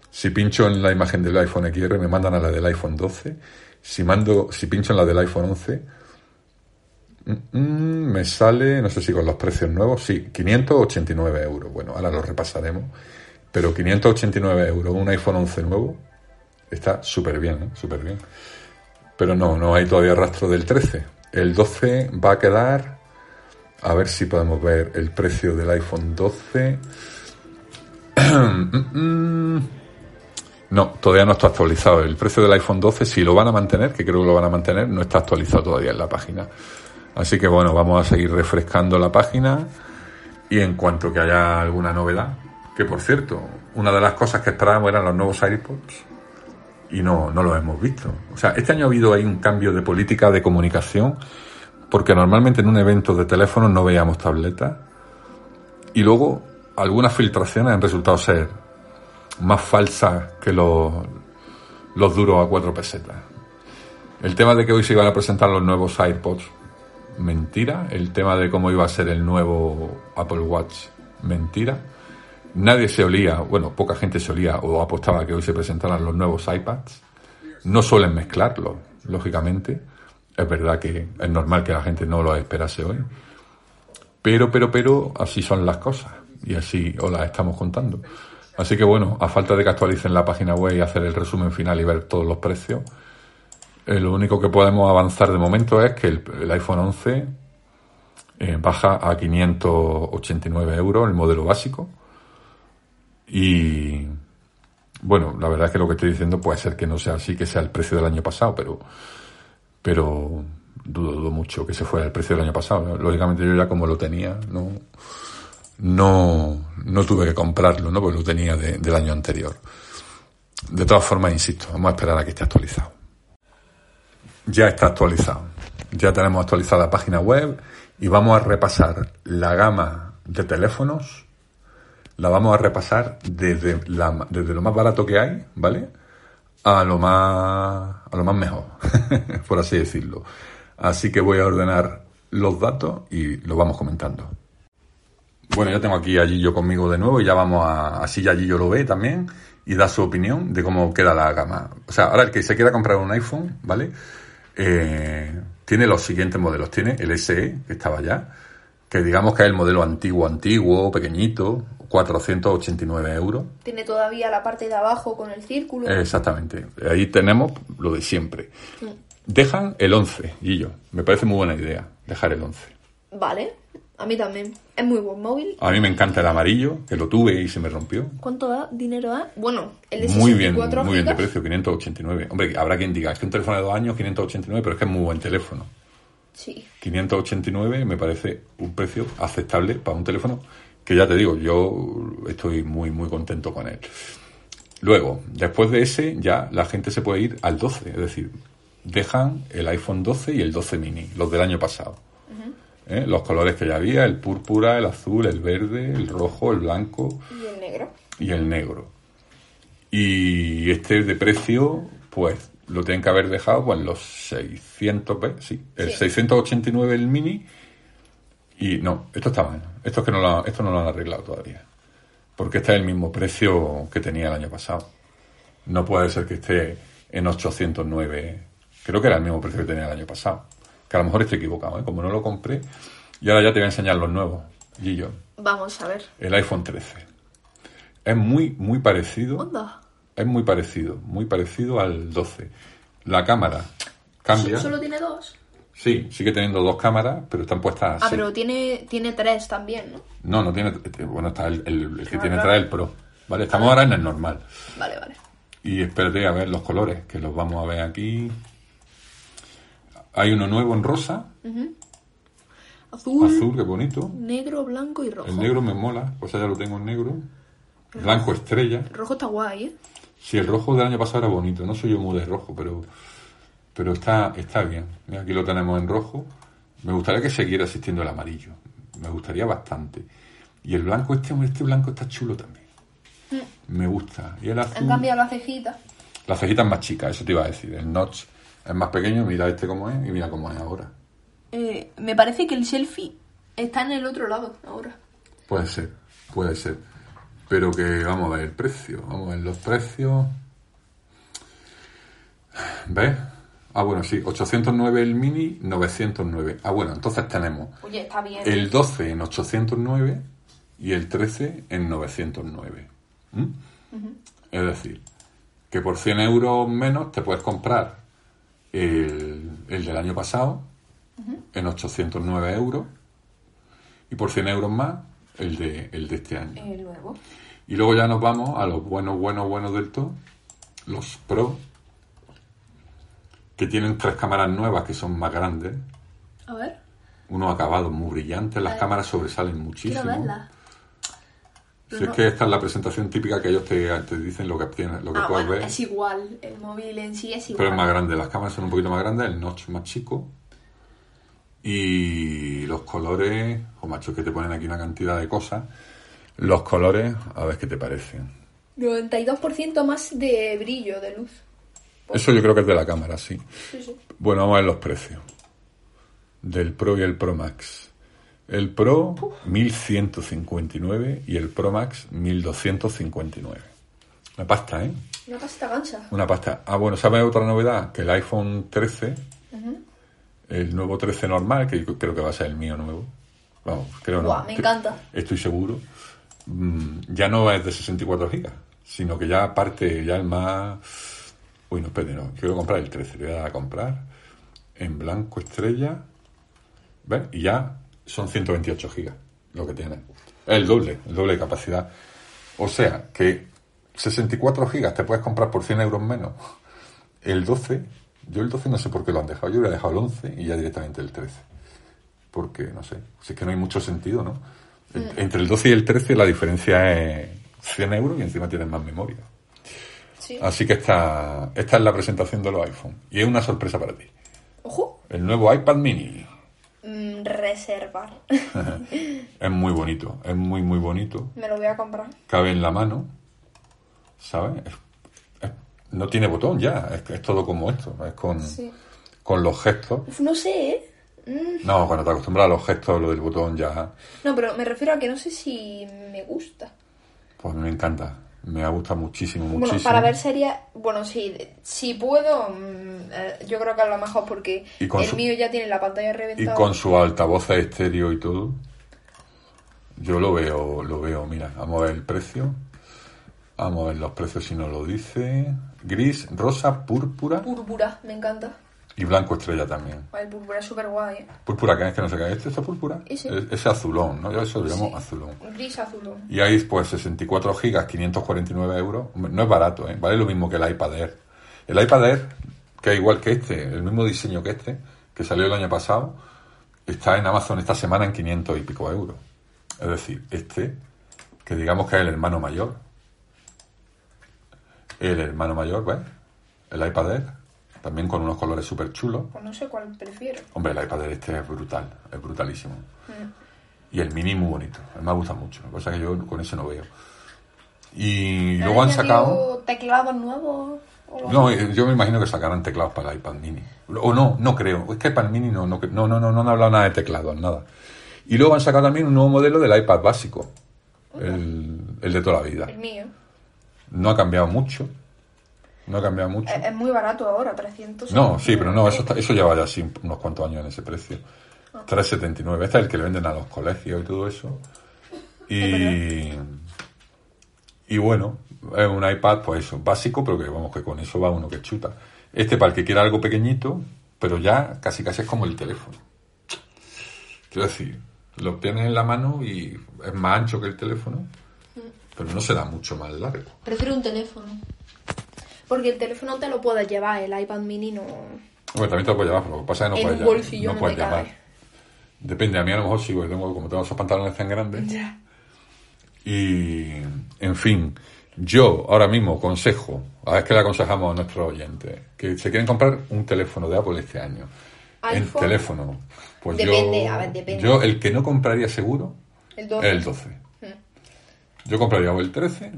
S1: Si pincho en la imagen del iPhone XR me mandan a la del iPhone 12. Si mando, si pincho en la del iPhone 11 mm, mm, me sale, no sé si con los precios nuevos, sí, 589 euros. Bueno, ahora lo repasaremos. Pero 589 euros, un iPhone 11 nuevo, está súper bien, ¿eh? súper bien. Pero no, no hay todavía rastro del 13. El 12 va a quedar, a ver si podemos ver el precio del iPhone 12. no, todavía no está actualizado. El precio del iPhone 12, si lo van a mantener, que creo que lo van a mantener, no está actualizado todavía en la página. Así que bueno, vamos a seguir refrescando la página y en cuanto que haya alguna novedad, que por cierto, una de las cosas que esperábamos eran los nuevos AirPods y no, no lo hemos visto. O sea, este año ha habido ahí un cambio de política de comunicación, porque normalmente en un evento de teléfono no veíamos tabletas, y luego algunas filtraciones han resultado ser más falsas que los, los duros a cuatro pesetas. El tema de que hoy se iban a presentar los nuevos iPods, mentira. El tema de cómo iba a ser el nuevo Apple Watch, mentira Nadie se olía, bueno, poca gente se olía o apostaba que hoy se presentaran los nuevos iPads. No suelen mezclarlo, lógicamente. Es verdad que es normal que la gente no lo esperase hoy. Pero, pero, pero, así son las cosas. Y así os las estamos contando. Así que bueno, a falta de que actualicen la página web y hacer el resumen final y ver todos los precios, eh, lo único que podemos avanzar de momento es que el, iPhone 11 eh, baja a 589 euros el modelo básico y bueno, la verdad es que lo que estoy diciendo puede ser que no sea así, que sea el precio del año pasado, pero, pero dudo, dudo mucho que se fuera el precio del año pasado. Lógicamente yo ya como lo tenía, no, no, no tuve que comprarlo, ¿no? Porque lo tenía del año anterior. De todas formas, insisto, vamos a esperar a que esté actualizado. Ya está actualizado. Ya tenemos actualizada la página web y vamos a repasar la gama de teléfonos la vamos a repasar desde, desde lo más barato que hay, ¿vale? A lo más, a lo más mejor, por así decirlo. Así que voy a ordenar los datos y los vamos comentando. Bueno, ya tengo aquí a Gillo conmigo de nuevo y ya vamos a... Así ya Gillo lo ve también y da su opinión de cómo queda la gama. O sea, ahora el que se quiera comprar un iPhone, ¿vale? Eh, tiene los siguientes modelos. Tiene el SE, que estaba ya, que digamos que es el modelo antiguo, antiguo, pequeñito, 489 euros.
S2: Tiene todavía la parte de abajo con el círculo.
S1: Exactamente. Ahí tenemos lo de siempre. Dejan el 11, Gillo. Me parece muy buena idea dejar el 11.
S2: Vale, a mí también. Es muy buen móvil.
S1: A mí me encanta el amarillo, que lo tuve y se me rompió.
S2: ¿Cuánto da? ¿Dinero da? Bueno, el de
S1: Muy bien,
S2: 64
S1: muy bien de precio, 589. Hombre, habrá quien diga, es que un teléfono de dos años, 589, pero es que es muy buen teléfono.
S2: Sí.
S1: 589 me parece un precio aceptable para un teléfono que ya te digo, yo estoy muy, muy contento con él. Luego, después de ese, ya la gente se puede ir al 12, es decir, dejan el iPhone 12 y el 12 mini, los del año pasado. ¿Eh? Los colores que ya había, el púrpura, el azul, el verde, el rojo, el blanco
S2: Y el negro.
S1: y el negro. Y este de precio, pues lo tienen que haber dejado pues, en los 600, ¿ves? Sí, el
S2: Sí.
S1: 689 el mini. Y no, esto está mal. Esto es que no lo, esto no lo han arreglado todavía. Porque este es el mismo precio que tenía el año pasado. No puede ser que esté en 809. Creo que era el mismo precio que tenía el año pasado. Que a lo mejor estoy equivocado, ¿eh? Como no lo compré. Y ahora ya te voy a enseñar los nuevos, Gillo.
S2: Vamos a ver.
S1: El iPhone 13. Es muy, muy parecido.
S2: Onda.
S1: Es muy parecido, muy parecido al 12. La cámara cambia.
S2: ¿Solo tiene dos?
S1: Sí, sigue teniendo dos cámaras, pero están puestas
S2: Ah,
S1: así.
S2: pero tiene, tiene tres también, ¿no?
S1: No, no tiene. Bueno, está el, el- el que
S2: Ah,
S1: tiene trae el Pro. Vale, estamos ahora en el normal.
S2: Vale, vale.
S1: Y espérate a ver los colores, que los vamos a ver aquí. Hay uno nuevo en rosa,
S2: Azul,
S1: azul, qué bonito.
S2: negro, blanco y rojo.
S1: El negro me mola, pues ya lo tengo en negro. Blanco estrella.
S2: El rojo está guay, ¿eh?
S1: Sí, el rojo del año pasado era bonito. No soy yo muy de rojo, pero, pero está, está bien. Mira, aquí lo tenemos en rojo. Me gustaría que siguiera existiendo el amarillo. Me gustaría bastante. Y el blanco, este, este blanco está chulo también. Me gusta. Y el
S2: Han
S1: azul.
S2: cambiado la cejita.
S1: La cejita es más chica, eso te iba a decir. El notch es más pequeño. Mira este cómo es y mira cómo es ahora.
S2: Eh, me parece que el selfie está en el otro lado ahora.
S1: Puede ser, puede ser. Pero que vamos a ver el precio. Vamos a ver los precios. ¿Ves? Ah, bueno, sí. 809 el mini, 909. Ah, bueno, entonces tenemos
S2: Oye, está bien.
S1: el 12 en 809 y el 13 en 909. ¿Mm? Es decir, que por 100 euros menos te puedes comprar el, el del año pasado en 809 euros y por 100 euros más el de, el de este año.
S2: El nuevo.
S1: Y luego ya nos vamos a los buenos, buenos, buenos del todo, los Pro, que tienen tres cámaras nuevas que son más grandes,
S2: A ver,
S1: unos acabados muy brillantes, las cámaras sobresalen muchísimo.
S2: quiero verla.
S1: Si es que esta es la presentación típica que ellos te, te dicen lo que obtienes, lo que
S2: Ah,
S1: puedes
S2: bueno,
S1: ver,
S2: es igual. El móvil en sí es igual.
S1: pero es más grande. Las cámaras son un poquito más grandes, el notch más chico. Y los colores, o macho, que te ponen aquí una cantidad de cosas. Los colores, a ver qué te parecen.
S2: 92% más de brillo, de luz.
S1: Eso yo creo que es de la cámara, sí.
S2: Sí, sí.
S1: Bueno, vamos a ver los precios. Del Pro y el Pro Max. El Pro, 1159 y el Pro Max, 1259. Una pasta, ¿eh?
S2: Una pasta gansa.
S1: Una pasta. Ah, bueno, ¿sabes otra novedad? Que el iPhone 13, el nuevo 13 normal, que yo creo que va a ser el mío nuevo. Vamos, creo no.
S2: Buah, me
S1: Cre-
S2: encanta.
S1: Estoy seguro. Mm, ya no es de 64 gigas, sino que ya parte, ya el más... Uy, no, espérate, no. Quiero comprar el 13. Le voy a dar a comprar en blanco estrella. ¿Ves? Y ya son 128 gigas lo que tiene. Es el doble, el doble de capacidad. O sea, que 64 gigas te puedes comprar por 100 euros menos. El 12, yo el 12 no sé por qué lo han dejado. Yo hubiera dejado el 11 y ya directamente el 13. Porque, no sé, si es que no hay mucho sentido, ¿no? En- Entre el 12 y el 13 la diferencia es 100 euros y encima tienes más memoria.
S2: Sí.
S1: Así que esta, esta es la presentación de los iPhone. Y es una sorpresa para ti.
S2: Ojo.
S1: El nuevo iPad mini.
S2: Mm, reservar.
S1: es muy bonito, es muy, muy bonito.
S2: Me lo voy a comprar.
S1: Cabe en la mano, ¿sabes? Es- es- no tiene botón ya, es, es todo como esto, es con,
S2: Sí.
S1: con los gestos.
S2: Uf, no sé, ¿eh? Mm.
S1: No, cuando te acostumbras a los gestos, lo del botón ya,
S2: No, pero me refiero a que no sé si me gusta.
S1: pues me encanta. Me ha gustado muchísimo,
S2: Bueno,
S1: muchísimo.
S2: para ver series, bueno, si, si puedo, mm, eh, yo creo que es lo mejor porque
S1: Y
S2: el
S1: su-
S2: mío ya tiene la pantalla
S1: Y
S2: reventada.
S1: con su altavoz estéreo y todo. Yo lo veo, lo veo, mira, vamos a ver el precio. Vamos a ver los precios si nos lo dice. Gris, rosa, púrpura
S2: Púrpura, me encanta.
S1: Y blanco estrella también.
S2: El púrpura es súper guay, ¿eh?
S1: Púrpura, que es que no sé qué es. ¿Este está púrpura?
S2: Ese.
S1: Es- Ese azulón, ¿no? Yo eso lo llamo
S2: Sí.
S1: azulón.
S2: Gris azulón.
S1: Y hay pues 64 gigas, 549 euros. No es barato, ¿eh? Vale lo mismo que el iPad Air. El iPad Air, que es igual que este, el mismo diseño que este, que salió el año pasado, está en Amazon esta semana en 500 y pico euros. Es decir, este, que digamos que es el hermano mayor. El hermano mayor, ¿ves? El iPad Air, también con unos colores súper chulos.
S2: Pues no sé cuál prefiero.
S1: Hombre, el iPad Air este es brutal, es brutalísimo.
S2: Mm.
S1: Y el mini muy bonito, me gusta mucho. Lo que yo con ese no veo. Y luego han
S2: ¿Han
S1: sacado...
S2: teclados nuevos?
S1: No, yo me imagino que sacarán teclados para el iPad mini. O no, no creo. Es que para el mini no, no, no, no, no, no han hablado nada de teclados, nada. Y luego han sacado también un nuevo modelo del iPad básico. El, el de toda la vida.
S2: El mío.
S1: No ha cambiado mucho. No ha cambiado mucho.
S2: Es, es muy barato ahora, 300.
S1: No, sí, pero no, eso, está- eso lleva ya así unos cuantos años en ese precio.
S2: Ah.
S1: 3,79. Este es el que le venden a los colegios y todo eso. Y, y bueno, es un iPad, pues eso, básico, pero que vamos, que con eso va uno que chuta. Este para el que quiera algo pequeñito, pero ya casi casi es como el teléfono. Quiero decir, lo tienes en la mano y es más ancho que el teléfono, pero no será mucho más largo.
S2: Prefiero un teléfono. Porque el teléfono te lo puedes llevar, el iPad mini no.
S1: Bueno, también te lo puedes llevar, pero lo que pasa es que no
S2: En
S1: puedes,
S2: un bolsillo
S1: no puedes
S2: cabe.
S1: Depende, a mí a lo mejor sí, porque tengo, como tengo esos pantalones tan grandes.
S2: Ya.
S1: Y, en fin, yo ahora mismo consejo, a ver qué le aconsejamos a nuestros oyentes, que se quieren comprar un teléfono de Apple este año.
S2: IPhone.
S1: teléfono, pues
S2: Depende,
S1: yo,
S2: a ver, depende.
S1: yo el que no compraría seguro
S2: El
S1: es
S2: 12.
S1: el 12. Yo compraría o el 13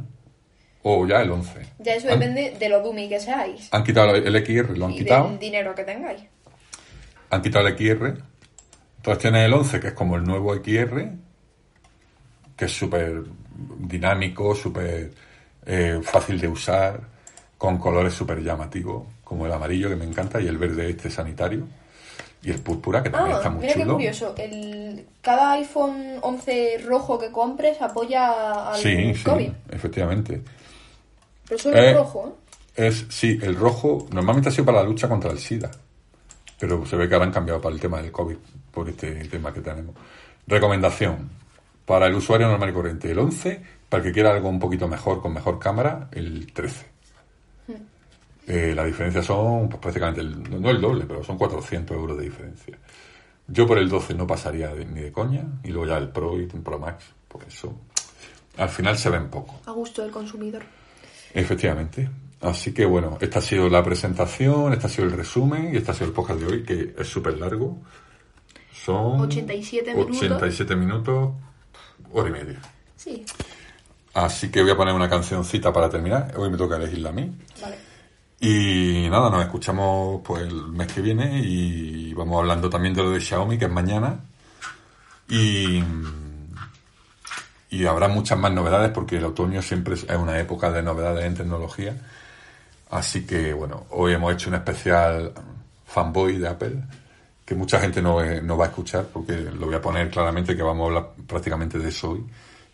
S1: o ya el 11.
S2: Ya eso
S1: han,
S2: depende de lo dummy que seáis.
S1: han quitado el XR, lo han
S2: y
S1: quitado.
S2: del dinero que tengáis.
S1: han quitado el XR. Entonces tienes el 11, que es como el nuevo XR, que es súper dinámico, súper eh, fácil de usar, con colores súper llamativos, como el amarillo, que me encanta, y el verde este sanitario, y el púrpura, que también está
S2: Ah,
S1: muy
S2: mira qué
S1: chulo.
S2: curioso. El, cada iPhone 11 rojo que compres apoya al
S1: Sí, sí, efectivamente.
S2: Pero solo
S1: Eh,
S2: el rojo, ¿eh?
S1: Es, sí, el rojo normalmente ha sido para la lucha contra el SIDA, pero se ve que ahora han cambiado para el tema del COVID, por este tema que tenemos. Recomendación, para el usuario normal y corriente, el 11, para el que quiera algo un poquito mejor, con mejor cámara, el 13. Eh, la diferencia son pues, prácticamente, el- no el doble, pero son 400 euros de diferencia. Yo por el 12 no pasaría de- ni de coña, y luego ya el Pro y el Pro Max, por eso al final se ven poco.
S2: A gusto del consumidor.
S1: Efectivamente. Así que bueno, esta ha sido la presentación, este ha sido el resumen y este ha sido el podcast de hoy, que es súper largo. Son
S2: 87 minutos.
S1: 87 minutos, hora y media.
S2: Sí,
S1: Así que voy a poner una cancioncita para terminar. Hoy me toca elegirla a mí.
S2: vale.
S1: Y nada, nos escuchamos pues el mes que viene y vamos hablando también de lo de Xiaomi, que es mañana. Y, y habrá muchas más novedades porque el otoño siempre es una época de novedades en tecnología. Así que bueno, hoy hemos hecho un especial fanboy de Apple que mucha gente no, eh, no va a escuchar porque lo voy a poner claramente que vamos a hablar prácticamente de eso hoy.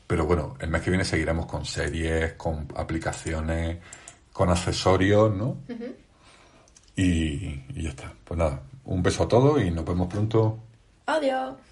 S1: Pero bueno, el mes que viene seguiremos con series, con aplicaciones, con accesorios, ¿no? y, y ya está. Pues nada, un beso a todos y nos vemos pronto.
S2: Adiós.